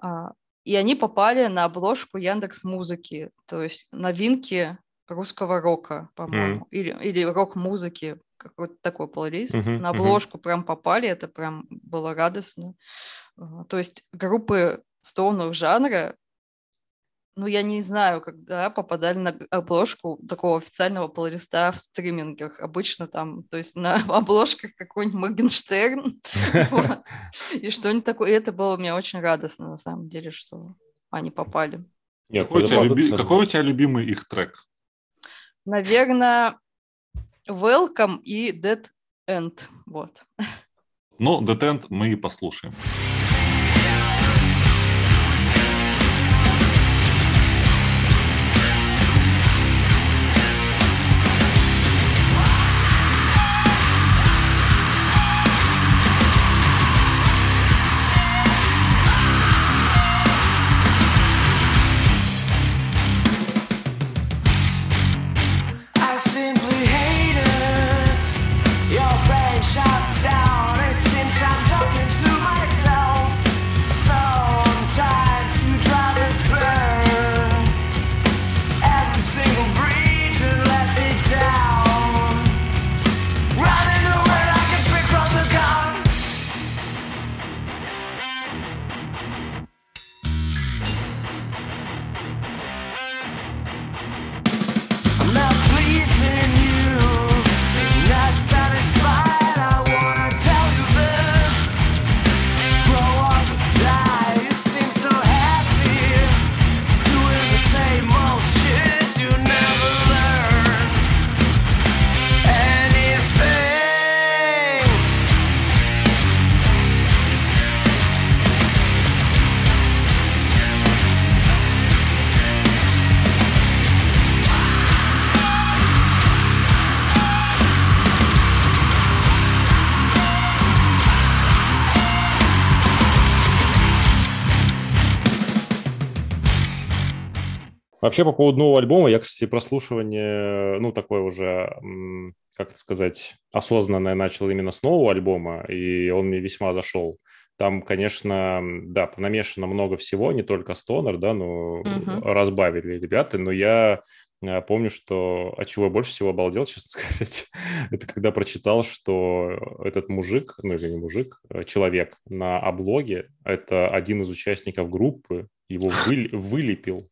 А, и они попали на обложку Яндекс Музыки, то есть новинки русского рока, по-моему, mm-hmm. или, или рок-музыки, какой-то такой плейлист. Uh-huh, на обложку uh-huh. прям попали, это прям было радостно. То есть группы стоунов жанра, ну, я не знаю, когда попадали на обложку такого официального плейлиста в стримингах. Обычно там, то есть на обложках какой-нибудь Моргенштерн и что-нибудь такое. И это было мне очень радостно, на самом деле, что они попали. Какой у тебя любимый их трек? Наверное, Welcome и Dead End. Вот. Ну, Dead End мы и послушаем. Вообще, по поводу нового альбома, я, кстати, прослушивание, ну, такое уже, как это сказать, осознанное начал именно с нового альбома, и он мне весьма зашел. Там, конечно, да, понамешано много всего, не только стонер, да, но uh-huh. разбавили ребята, но я э, помню, что от чего я больше всего обалдел, честно сказать, это когда прочитал, что этот мужик, ну или не мужик, а человек на облоге, это один из участников группы, его вы, вылепил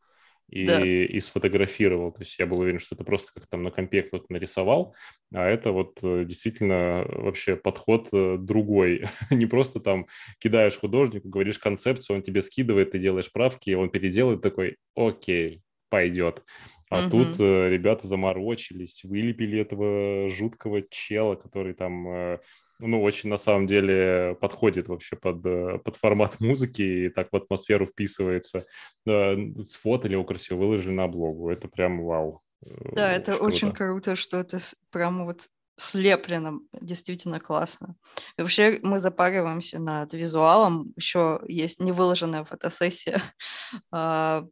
и, да. и сфотографировал. То есть я был уверен, что это просто как там на компе кто-то нарисовал, а это вот э, действительно вообще подход э, другой. Не просто там кидаешь художнику, говоришь концепцию, он тебе скидывает, ты делаешь правки, он переделает такой, окей, пойдет. А угу. тут э, ребята заморочились, вылепили этого жуткого чела, который там э, ну, очень на самом деле подходит вообще под, э, под формат музыки и так в атмосферу вписывается. Да, сфотали его красиво, выложили на блогу. Это прям вау. Э, да, это круто. очень круто, что это прям вот слеплено, действительно классно. И вообще мы запариваемся над визуалом, еще есть невыложенная фотосессия а,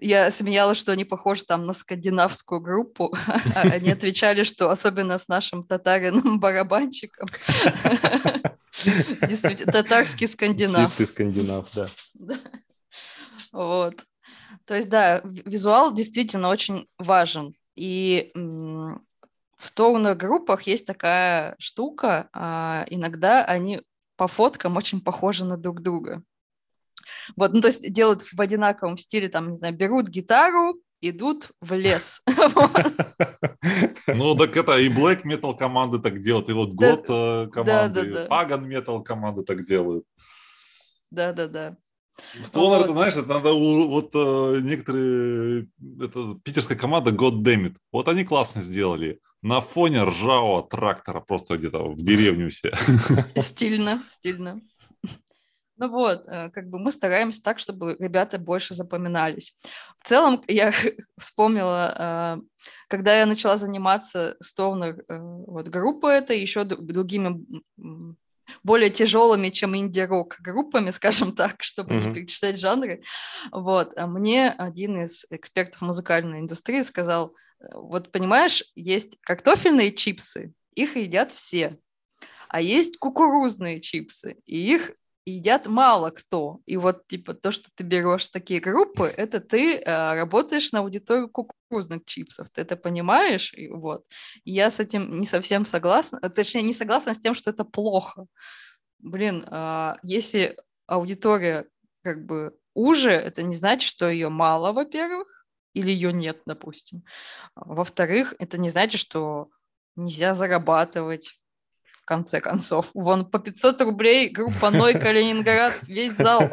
я смеялась, что они похожи там на скандинавскую группу. А они отвечали, что особенно с нашим татариным барабанщиком. Действительно, татарский скандинав. Чистый скандинав, да. Вот. То есть, да, визуал действительно очень важен. И в стоунер-группах есть такая штука, а, иногда они по фоткам очень похожи на друг друга. Вот, ну, то есть делают в одинаковом стиле, там, не знаю, берут гитару, идут в лес. Ну, так это и Black Metal команды так делают, и вот God э, команды, Pagan Metal команды так делают. Да-да-да. Стонер, вот. знаешь, это надо вот э, некоторые, это питерская команда God Damn It, вот они классно сделали. На фоне ржавого трактора просто где-то в деревню все. Стильно, стильно. Ну вот, э, как бы мы стараемся так, чтобы ребята больше запоминались. В целом, я вспомнила, э, когда я начала заниматься стоунер э, вот, группой это еще другими более тяжелыми, чем инди-рок группами, скажем так, чтобы mm-hmm. не перечислять жанры. Вот. А мне один из экспертов музыкальной индустрии сказал, вот понимаешь, есть картофельные чипсы, их едят все, а есть кукурузные чипсы, и их едят мало кто. И вот, типа, то, что ты берешь такие группы, это ты э, работаешь на аудиторию кукурузных чипсов. Ты это понимаешь? И вот. И я с этим не совсем согласна. Э, точнее, не согласна с тем, что это плохо. Блин, э, если аудитория как бы уже, это не значит, что ее мало, во-первых, или ее нет, допустим. Во-вторых, это не значит, что нельзя зарабатывать конце концов. Вон по 500 рублей группа Ной Калининград, весь зал.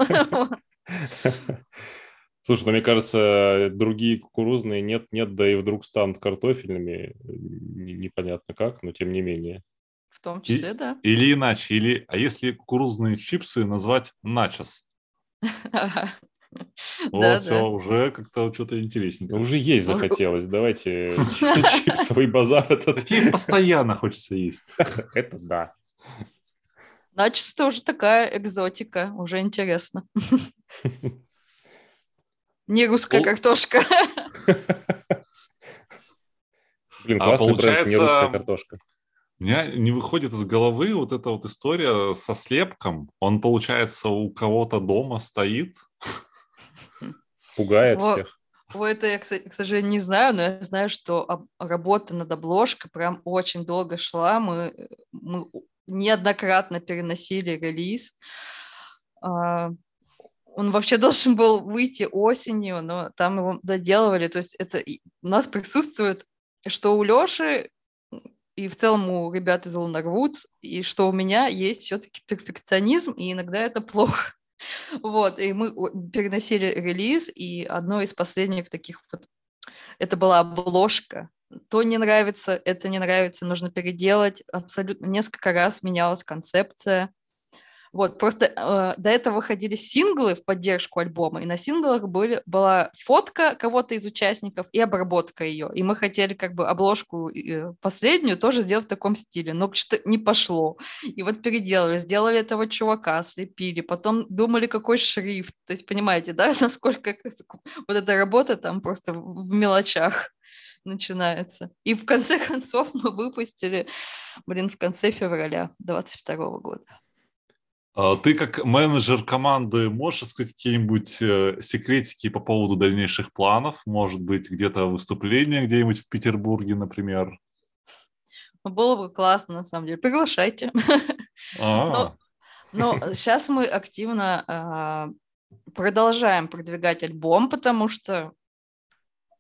Слушай, ну мне кажется, другие кукурузные нет-нет, да и вдруг станут картофельными. Непонятно как, но тем не менее. В том числе, и, да. Или иначе, или, а если кукурузные чипсы назвать начос? Вот, да, все, да. уже как-то что-то интересненькое. Уже есть захотелось. Давайте чипсовый базар. Такие постоянно хочется есть. Это да. Значит, тоже такая экзотика. Уже интересно. Не русская картошка. Блин, а классный бренд, не русская картошка. У меня не выходит из головы вот эта вот история со слепком. Он, получается, у кого-то дома стоит, Пугает вот. всех. Вот это я, к сожалению, не знаю, но я знаю, что работа над обложкой прям очень долго шла. Мы, мы неоднократно переносили релиз. А, он вообще должен был выйти осенью, но там его доделывали. То есть это у нас присутствует, что у Лёши и в целом у ребят из Woods, и что у меня есть все-таки перфекционизм, и иногда это плохо. Вот, и мы переносили релиз, и одно из последних таких вот, это была обложка. То не нравится, это не нравится, нужно переделать. Абсолютно несколько раз менялась концепция. Вот, просто э, до этого выходили синглы в поддержку альбома, и на синглах были, была фотка кого-то из участников и обработка ее. И мы хотели как бы обложку э, последнюю тоже сделать в таком стиле, но что-то не пошло. И вот переделали, сделали этого чувака, слепили, потом думали, какой шрифт. То есть, понимаете, да, насколько вот эта работа там просто в мелочах начинается. И в конце концов мы выпустили, блин, в конце февраля 22 года. А ты как менеджер команды можешь сказать какие-нибудь э, секретики по поводу дальнейших планов? Может быть, где-то выступление где-нибудь в Петербурге, например? Было бы классно, на самом деле. Приглашайте. А. Но, но сейчас мы активно э, продолжаем продвигать альбом, потому что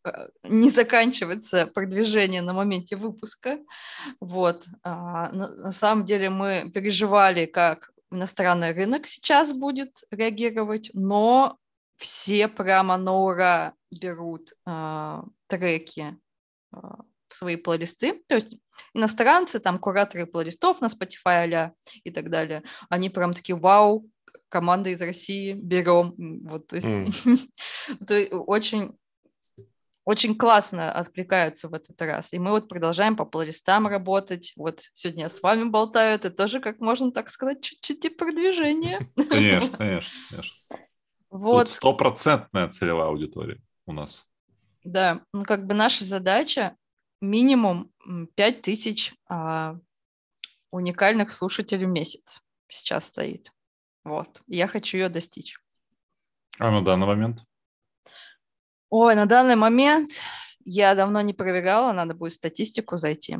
э, не заканчивается продвижение на моменте выпуска. Вот. А, на, на самом деле мы переживали, как иностранный рынок сейчас будет реагировать, но все прямо на ура берут э, треки э, в свои плейлисты. То есть иностранцы, там кураторы плейлистов на Spotify а и так далее, они прям такие, вау, команда из России, берем. Вот, то есть mm. очень очень классно откликаются в этот раз. И мы вот продолжаем по плейлистам работать. Вот сегодня я с вами болтаю, это тоже, как можно так сказать, чуть-чуть и продвижение. Конечно, конечно, конечно. Вот. Тут стопроцентная целевая аудитория у нас. Да, ну как бы наша задача минимум 5000 а, уникальных слушателей в месяц сейчас стоит. Вот, я хочу ее достичь. А на данный момент? Ой, на данный момент Я давно не проверяла, надо будет статистику зайти.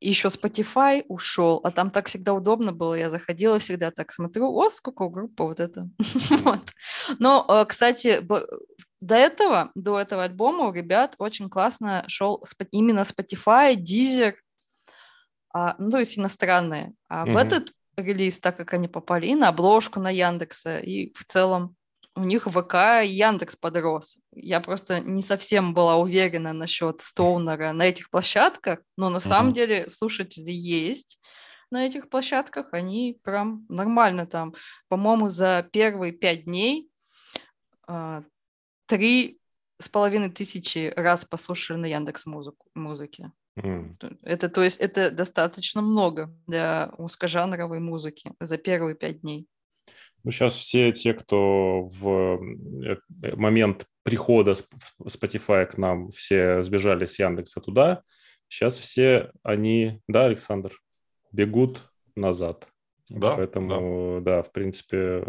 еще Spotify ушел, а там так всегда удобно было. Я заходила всегда так, смотрю, о, сколько у группы вот это. вот. Но, э, кстати, до этого, до этого альбома у ребят очень классно шел именно Spotify, Deezer, а, ну, то есть иностранные. А mm-hmm. в этот релиз, так как они попали и на обложку на Яндекса, и в целом у них ВК и Яндекс подрос. Я просто не совсем была уверена насчет Стоунера на этих площадках, но на mm-hmm. самом деле слушатели есть на этих площадках, они прям нормально там. По-моему, за первые пять дней а, три с половиной тысячи раз послушали на Яндекс музыку, музыке. Mm. Это, то есть, это достаточно много для узкожанровой музыки за первые пять дней. Ну, сейчас все те, кто в э, момент прихода Spotify к нам, все сбежали с Яндекса туда, сейчас все они, да, Александр, бегут назад. Да, Поэтому, да, да в принципе,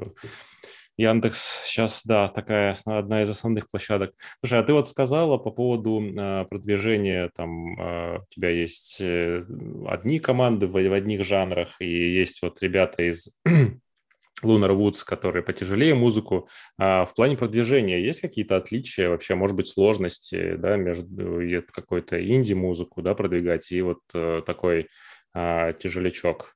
Яндекс сейчас, да, такая одна из основных площадок. Слушай, а ты вот сказала по поводу э, продвижения, там э, у тебя есть э, одни команды в, в одних жанрах, и есть вот ребята из Lunar Woods, которые потяжелее музыку. А в плане продвижения есть какие-то отличия, вообще, может быть, сложности, да, между какой-то инди-музыку, да, продвигать и вот э, такой э, тяжелячок?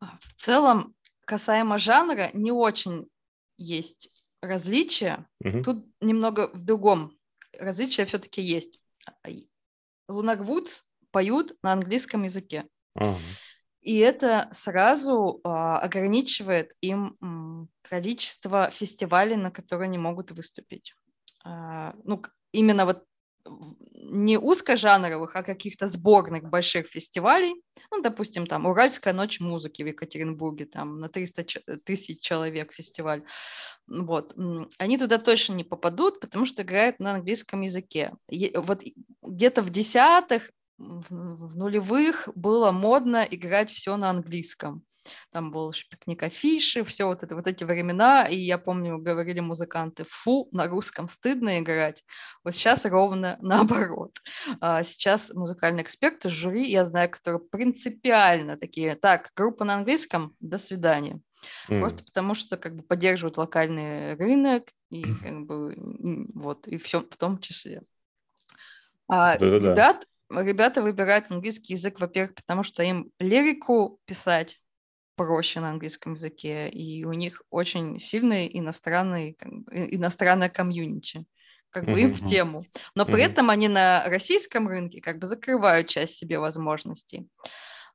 В целом, касаемо жанра, не очень есть различия. Угу. Тут немного в другом. Различия все-таки есть. Лунар Вудс поют на английском языке. Ага. И это сразу а, ограничивает им количество фестивалей, на которые они могут выступить. А, ну, именно вот не узкожанровых, а каких-то сборных больших фестивалей. Ну, допустим, там Уральская ночь музыки в Екатеринбурге, там на 300 тысяч человек фестиваль. Вот. Они туда точно не попадут, потому что играют на английском языке. Вот где-то в десятых, в нулевых было модно играть все на английском. Там был пикник афиши, все вот это, вот эти времена, и я помню, говорили музыканты, фу, на русском стыдно играть. Вот сейчас ровно наоборот. А сейчас музыкальные эксперты, жюри, я знаю, которые принципиально такие, так, группа на английском, до свидания. Mm. Просто потому что как бы поддерживают локальный рынок и как бы вот и все в том числе. А ребят, ребята выбирают английский язык, во-первых, потому что им лирику писать проще на английском языке, и у них очень сильный иностранный, иностранная комьюнити, как бы им в тему. Но при этом они на российском рынке как бы закрывают часть себе возможностей.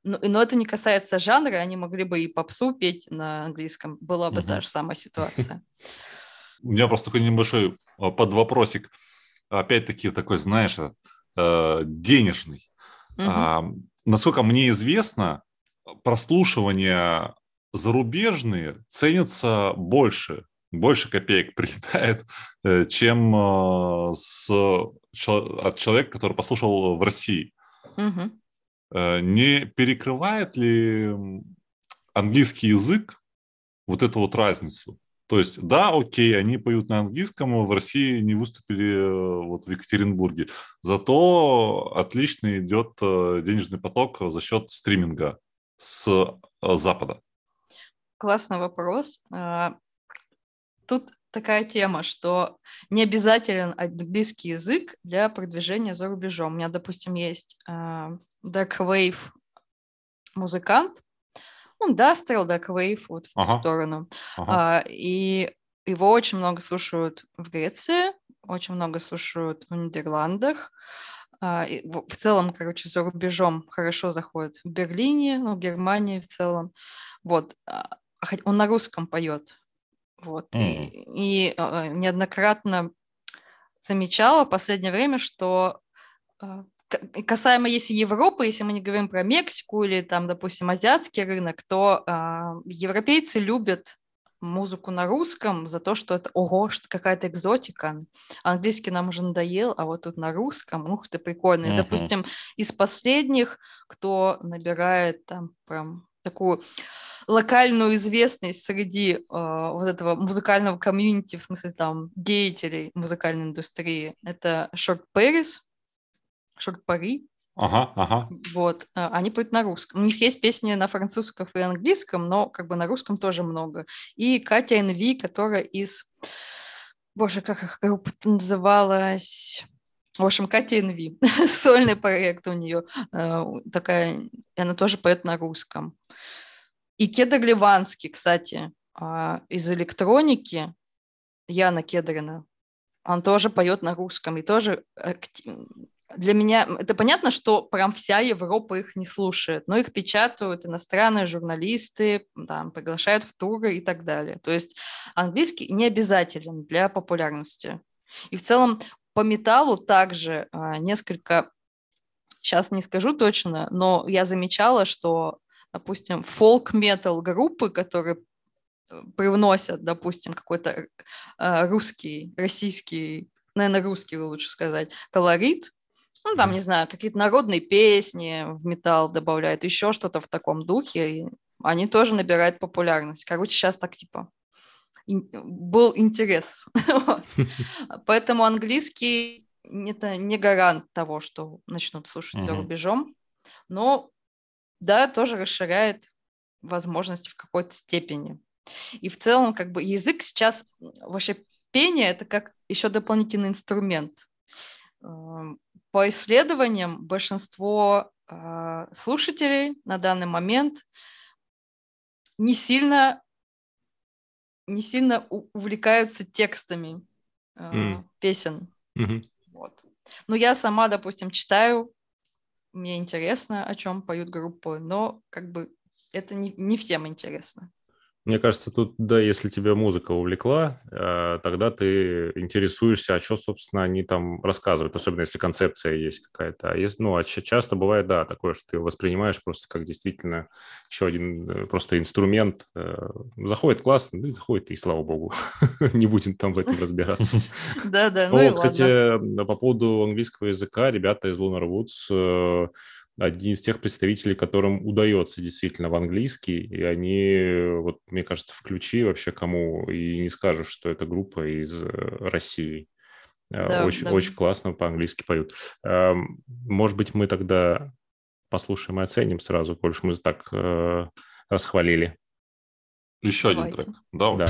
Но, но это не касается жанра, они могли бы и попсу петь на английском, была бы та же самая ситуация. У меня просто такой небольшой а, подвопросик. Опять-таки такой, знаешь, э, денежный. Насколько мне известно, прослушивания зарубежные ценятся больше, больше копеек прилетает, э, чем э, с, от человека, который послушал в России. Угу. Не перекрывает ли английский язык вот эту вот разницу? То есть, да, окей, они поют на английском, в России не выступили вот в Екатеринбурге. Зато отлично идет денежный поток за счет стриминга с э, Запада? Классный вопрос. А, тут такая тема, что не обязателен английский язык для продвижения за рубежом. У меня, допустим, есть uh, Dark Wave музыкант, он Дастрел, Dark Wave, вот в ага. ту сторону. Ага. Uh, и его очень много слушают в Греции, очень много слушают в Нидерландах. А, в целом, короче, за рубежом хорошо заходит в Берлине, ну, в Германии в целом. Вот. А, он на русском поет. Вот. Mm. И, и а, неоднократно замечала в последнее время, что касаемо если Европы, если мы не говорим про Мексику или там, допустим, азиатский рынок, то европейцы любят музыку на русском за то, что это, ого, что какая-то экзотика. Английский нам уже надоел, а вот тут на русском, ух ты, прикольно. Uh-huh. Допустим, из последних, кто набирает там прям такую локальную известность среди э, вот этого музыкального комьюнити, в смысле там деятелей музыкальной индустрии. Это Шорт Пэрис, Шорт Пари. Ага, ага. Вот, э, они поют на русском. У них есть песни на французском и английском, но как бы на русском тоже много. И Катя Энви, которая из... Боже, как их группа называлась? В общем, Катя Энви. Сольный проект у нее. Э, такая, она тоже поет на русском. И Кедр Ливанский, кстати, а, из электроники, Яна Кедрина, он тоже поет на русском и тоже для меня это понятно, что прям вся Европа их не слушает, но их печатают иностранные журналисты, там, приглашают в туры и так далее. То есть английский не обязателен для популярности. И в целом по металлу также а, несколько, сейчас не скажу точно, но я замечала, что допустим, фолк-метал группы, которые э, привносят, допустим, какой-то э, русский, российский, наверное, русский лучше сказать, колорит, ну, там, не знаю, какие-то народные песни в металл добавляют, еще что-то в таком духе, и они тоже набирают популярность. Короче, сейчас так, типа, был интерес. Поэтому английский это не гарант того, что начнут слушать за рубежом, но да, тоже расширяет возможности в какой-то степени. И в целом, как бы язык сейчас, вообще пение это как еще дополнительный инструмент. По исследованиям, большинство э, слушателей на данный момент не сильно, не сильно увлекаются текстами mm. песен. Mm-hmm. Вот. Но я сама, допустим, читаю мне интересно, о чем поют группы, но как бы это не, не всем интересно. Мне кажется, тут, да, если тебя музыка увлекла, э, тогда ты интересуешься, а что, собственно, они там рассказывают, особенно если концепция есть какая-то. А если, ну, а часто бывает, да, такое, что ты воспринимаешь просто как действительно еще один э, просто инструмент. Э, заходит классно, ну и заходит, и слава богу. Не будем там в этом разбираться. Да-да, ну и Кстати, по поводу английского языка, ребята из Lunar Woods один из тех представителей, которым удается действительно в английский, и они, вот мне кажется, в ключи вообще кому и не скажешь, что это группа из э, России. Э, да, очень, да. очень классно по-английски поют. Эм, может быть, мы тогда послушаем и оценим сразу, коль мы так э, расхвалили. Еще Давайте. один трек. Да.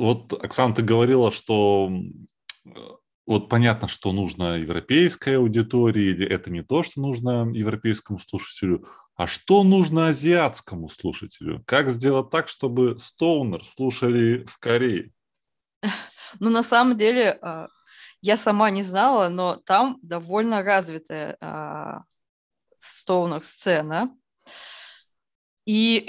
Да. Оксана, ты говорила, что вот понятно, что нужно европейской аудитории, или это не то, что нужно европейскому слушателю, а что нужно азиатскому слушателю? Как сделать так, чтобы Стоунер слушали в Корее? Ну, на самом деле, а, я сама не знала, но там довольно развитая Стоунер сцена. И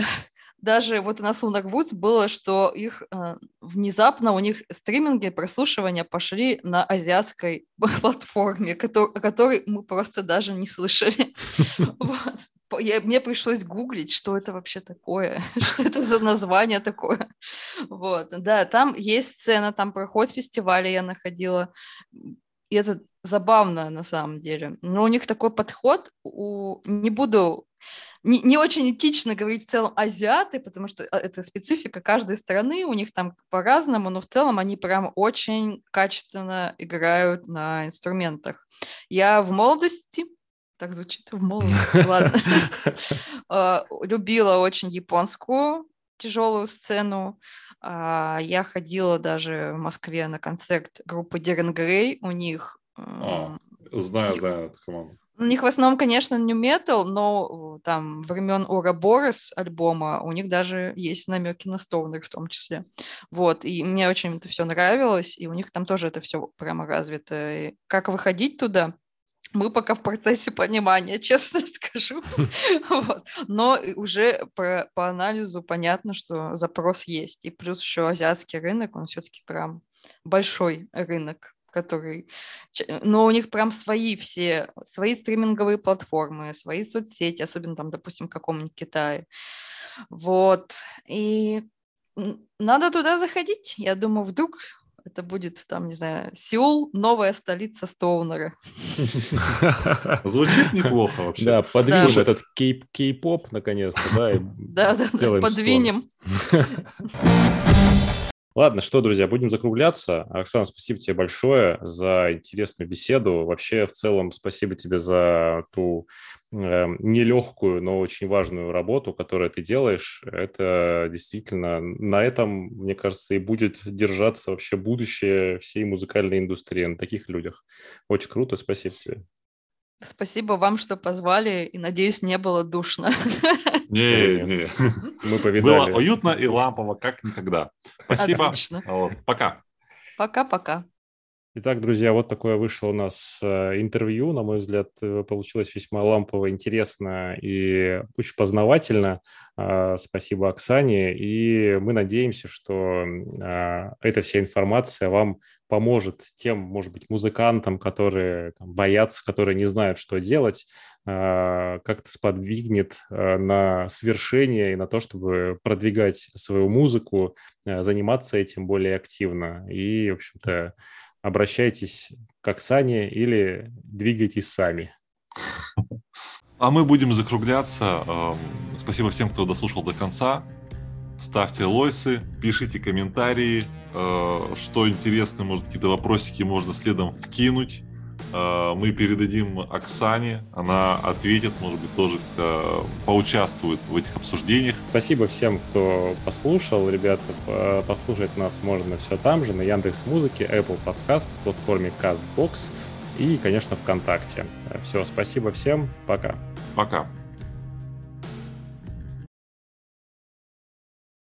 даже вот у нас у Нарвуз было, что их э, внезапно у них стриминги, прослушивания пошли на азиатской платформе, который, о которой мы просто даже не слышали. Я, мне пришлось гуглить, что это вообще такое, что это за название такое. Вот, да, там есть сцена, там проходит фестиваль, я находила. И это забавно на самом деле. Но у них такой подход, у... не буду не, не очень этично говорить в целом азиаты, потому что а, это специфика каждой страны, у них там по-разному, но в целом они прям очень качественно играют на инструментах. Я в молодости, так звучит, в молодости, ладно, а, любила очень японскую тяжелую сцену. А, я ходила даже в Москве на концерт группы Дерен Грей. У них... знаю, знаю эту команду. У них в основном, конечно, не метал, но там времен Ouroboros альбома у них даже есть намеки на Стоунер в том числе. Вот, и мне очень это все нравилось, и у них там тоже это все прямо развито. И как выходить туда? Мы пока в процессе понимания, честно скажу. вот. Но уже по, по анализу понятно, что запрос есть. И плюс еще азиатский рынок, он все-таки прям большой рынок который... Но у них прям свои все, свои стриминговые платформы, свои соцсети, особенно там, допустим, в каком-нибудь Китае. Вот. И надо туда заходить. Я думаю, вдруг это будет, там, не знаю, Сеул, новая столица Стоунера. Звучит неплохо вообще. Да, подвинем этот кей-поп наконец-то, да. Да, да, подвинем. Ладно, что, друзья, будем закругляться. Оксана, спасибо тебе большое за интересную беседу. Вообще, в целом, спасибо тебе за ту э, нелегкую, но очень важную работу, которую ты делаешь. Это действительно на этом, мне кажется, и будет держаться вообще будущее всей музыкальной индустрии, на таких людях. Очень круто, спасибо тебе. Спасибо вам, что позвали, и, надеюсь, не было душно. Не, не. Мы повидали. Было уютно и лампово, как никогда. Спасибо. Отлично. Вот. Пока. Пока-пока. Итак, друзья, вот такое вышло у нас э, интервью. На мой взгляд, э, получилось весьма лампово, интересно и очень познавательно. А, спасибо Оксане. И мы надеемся, что а, эта вся информация вам поможет тем, может быть, музыкантам, которые боятся, которые не знают, что делать, а, как-то сподвигнет а, на свершение и на то, чтобы продвигать свою музыку, заниматься этим более активно. И, в общем-то, обращайтесь к Оксане или двигайтесь сами. А мы будем закругляться. Спасибо всем, кто дослушал до конца. Ставьте лойсы, пишите комментарии, Э, что интересно, может, какие-то вопросики можно следом вкинуть. Э, мы передадим Оксане, она ответит, может быть, тоже поучаствует в этих обсуждениях. Спасибо всем, кто послушал. Ребята, послушать нас можно все там же, на Яндекс Музыке, Apple Podcast, платформе CastBox и, конечно, ВКонтакте. Все, спасибо всем, пока. Пока.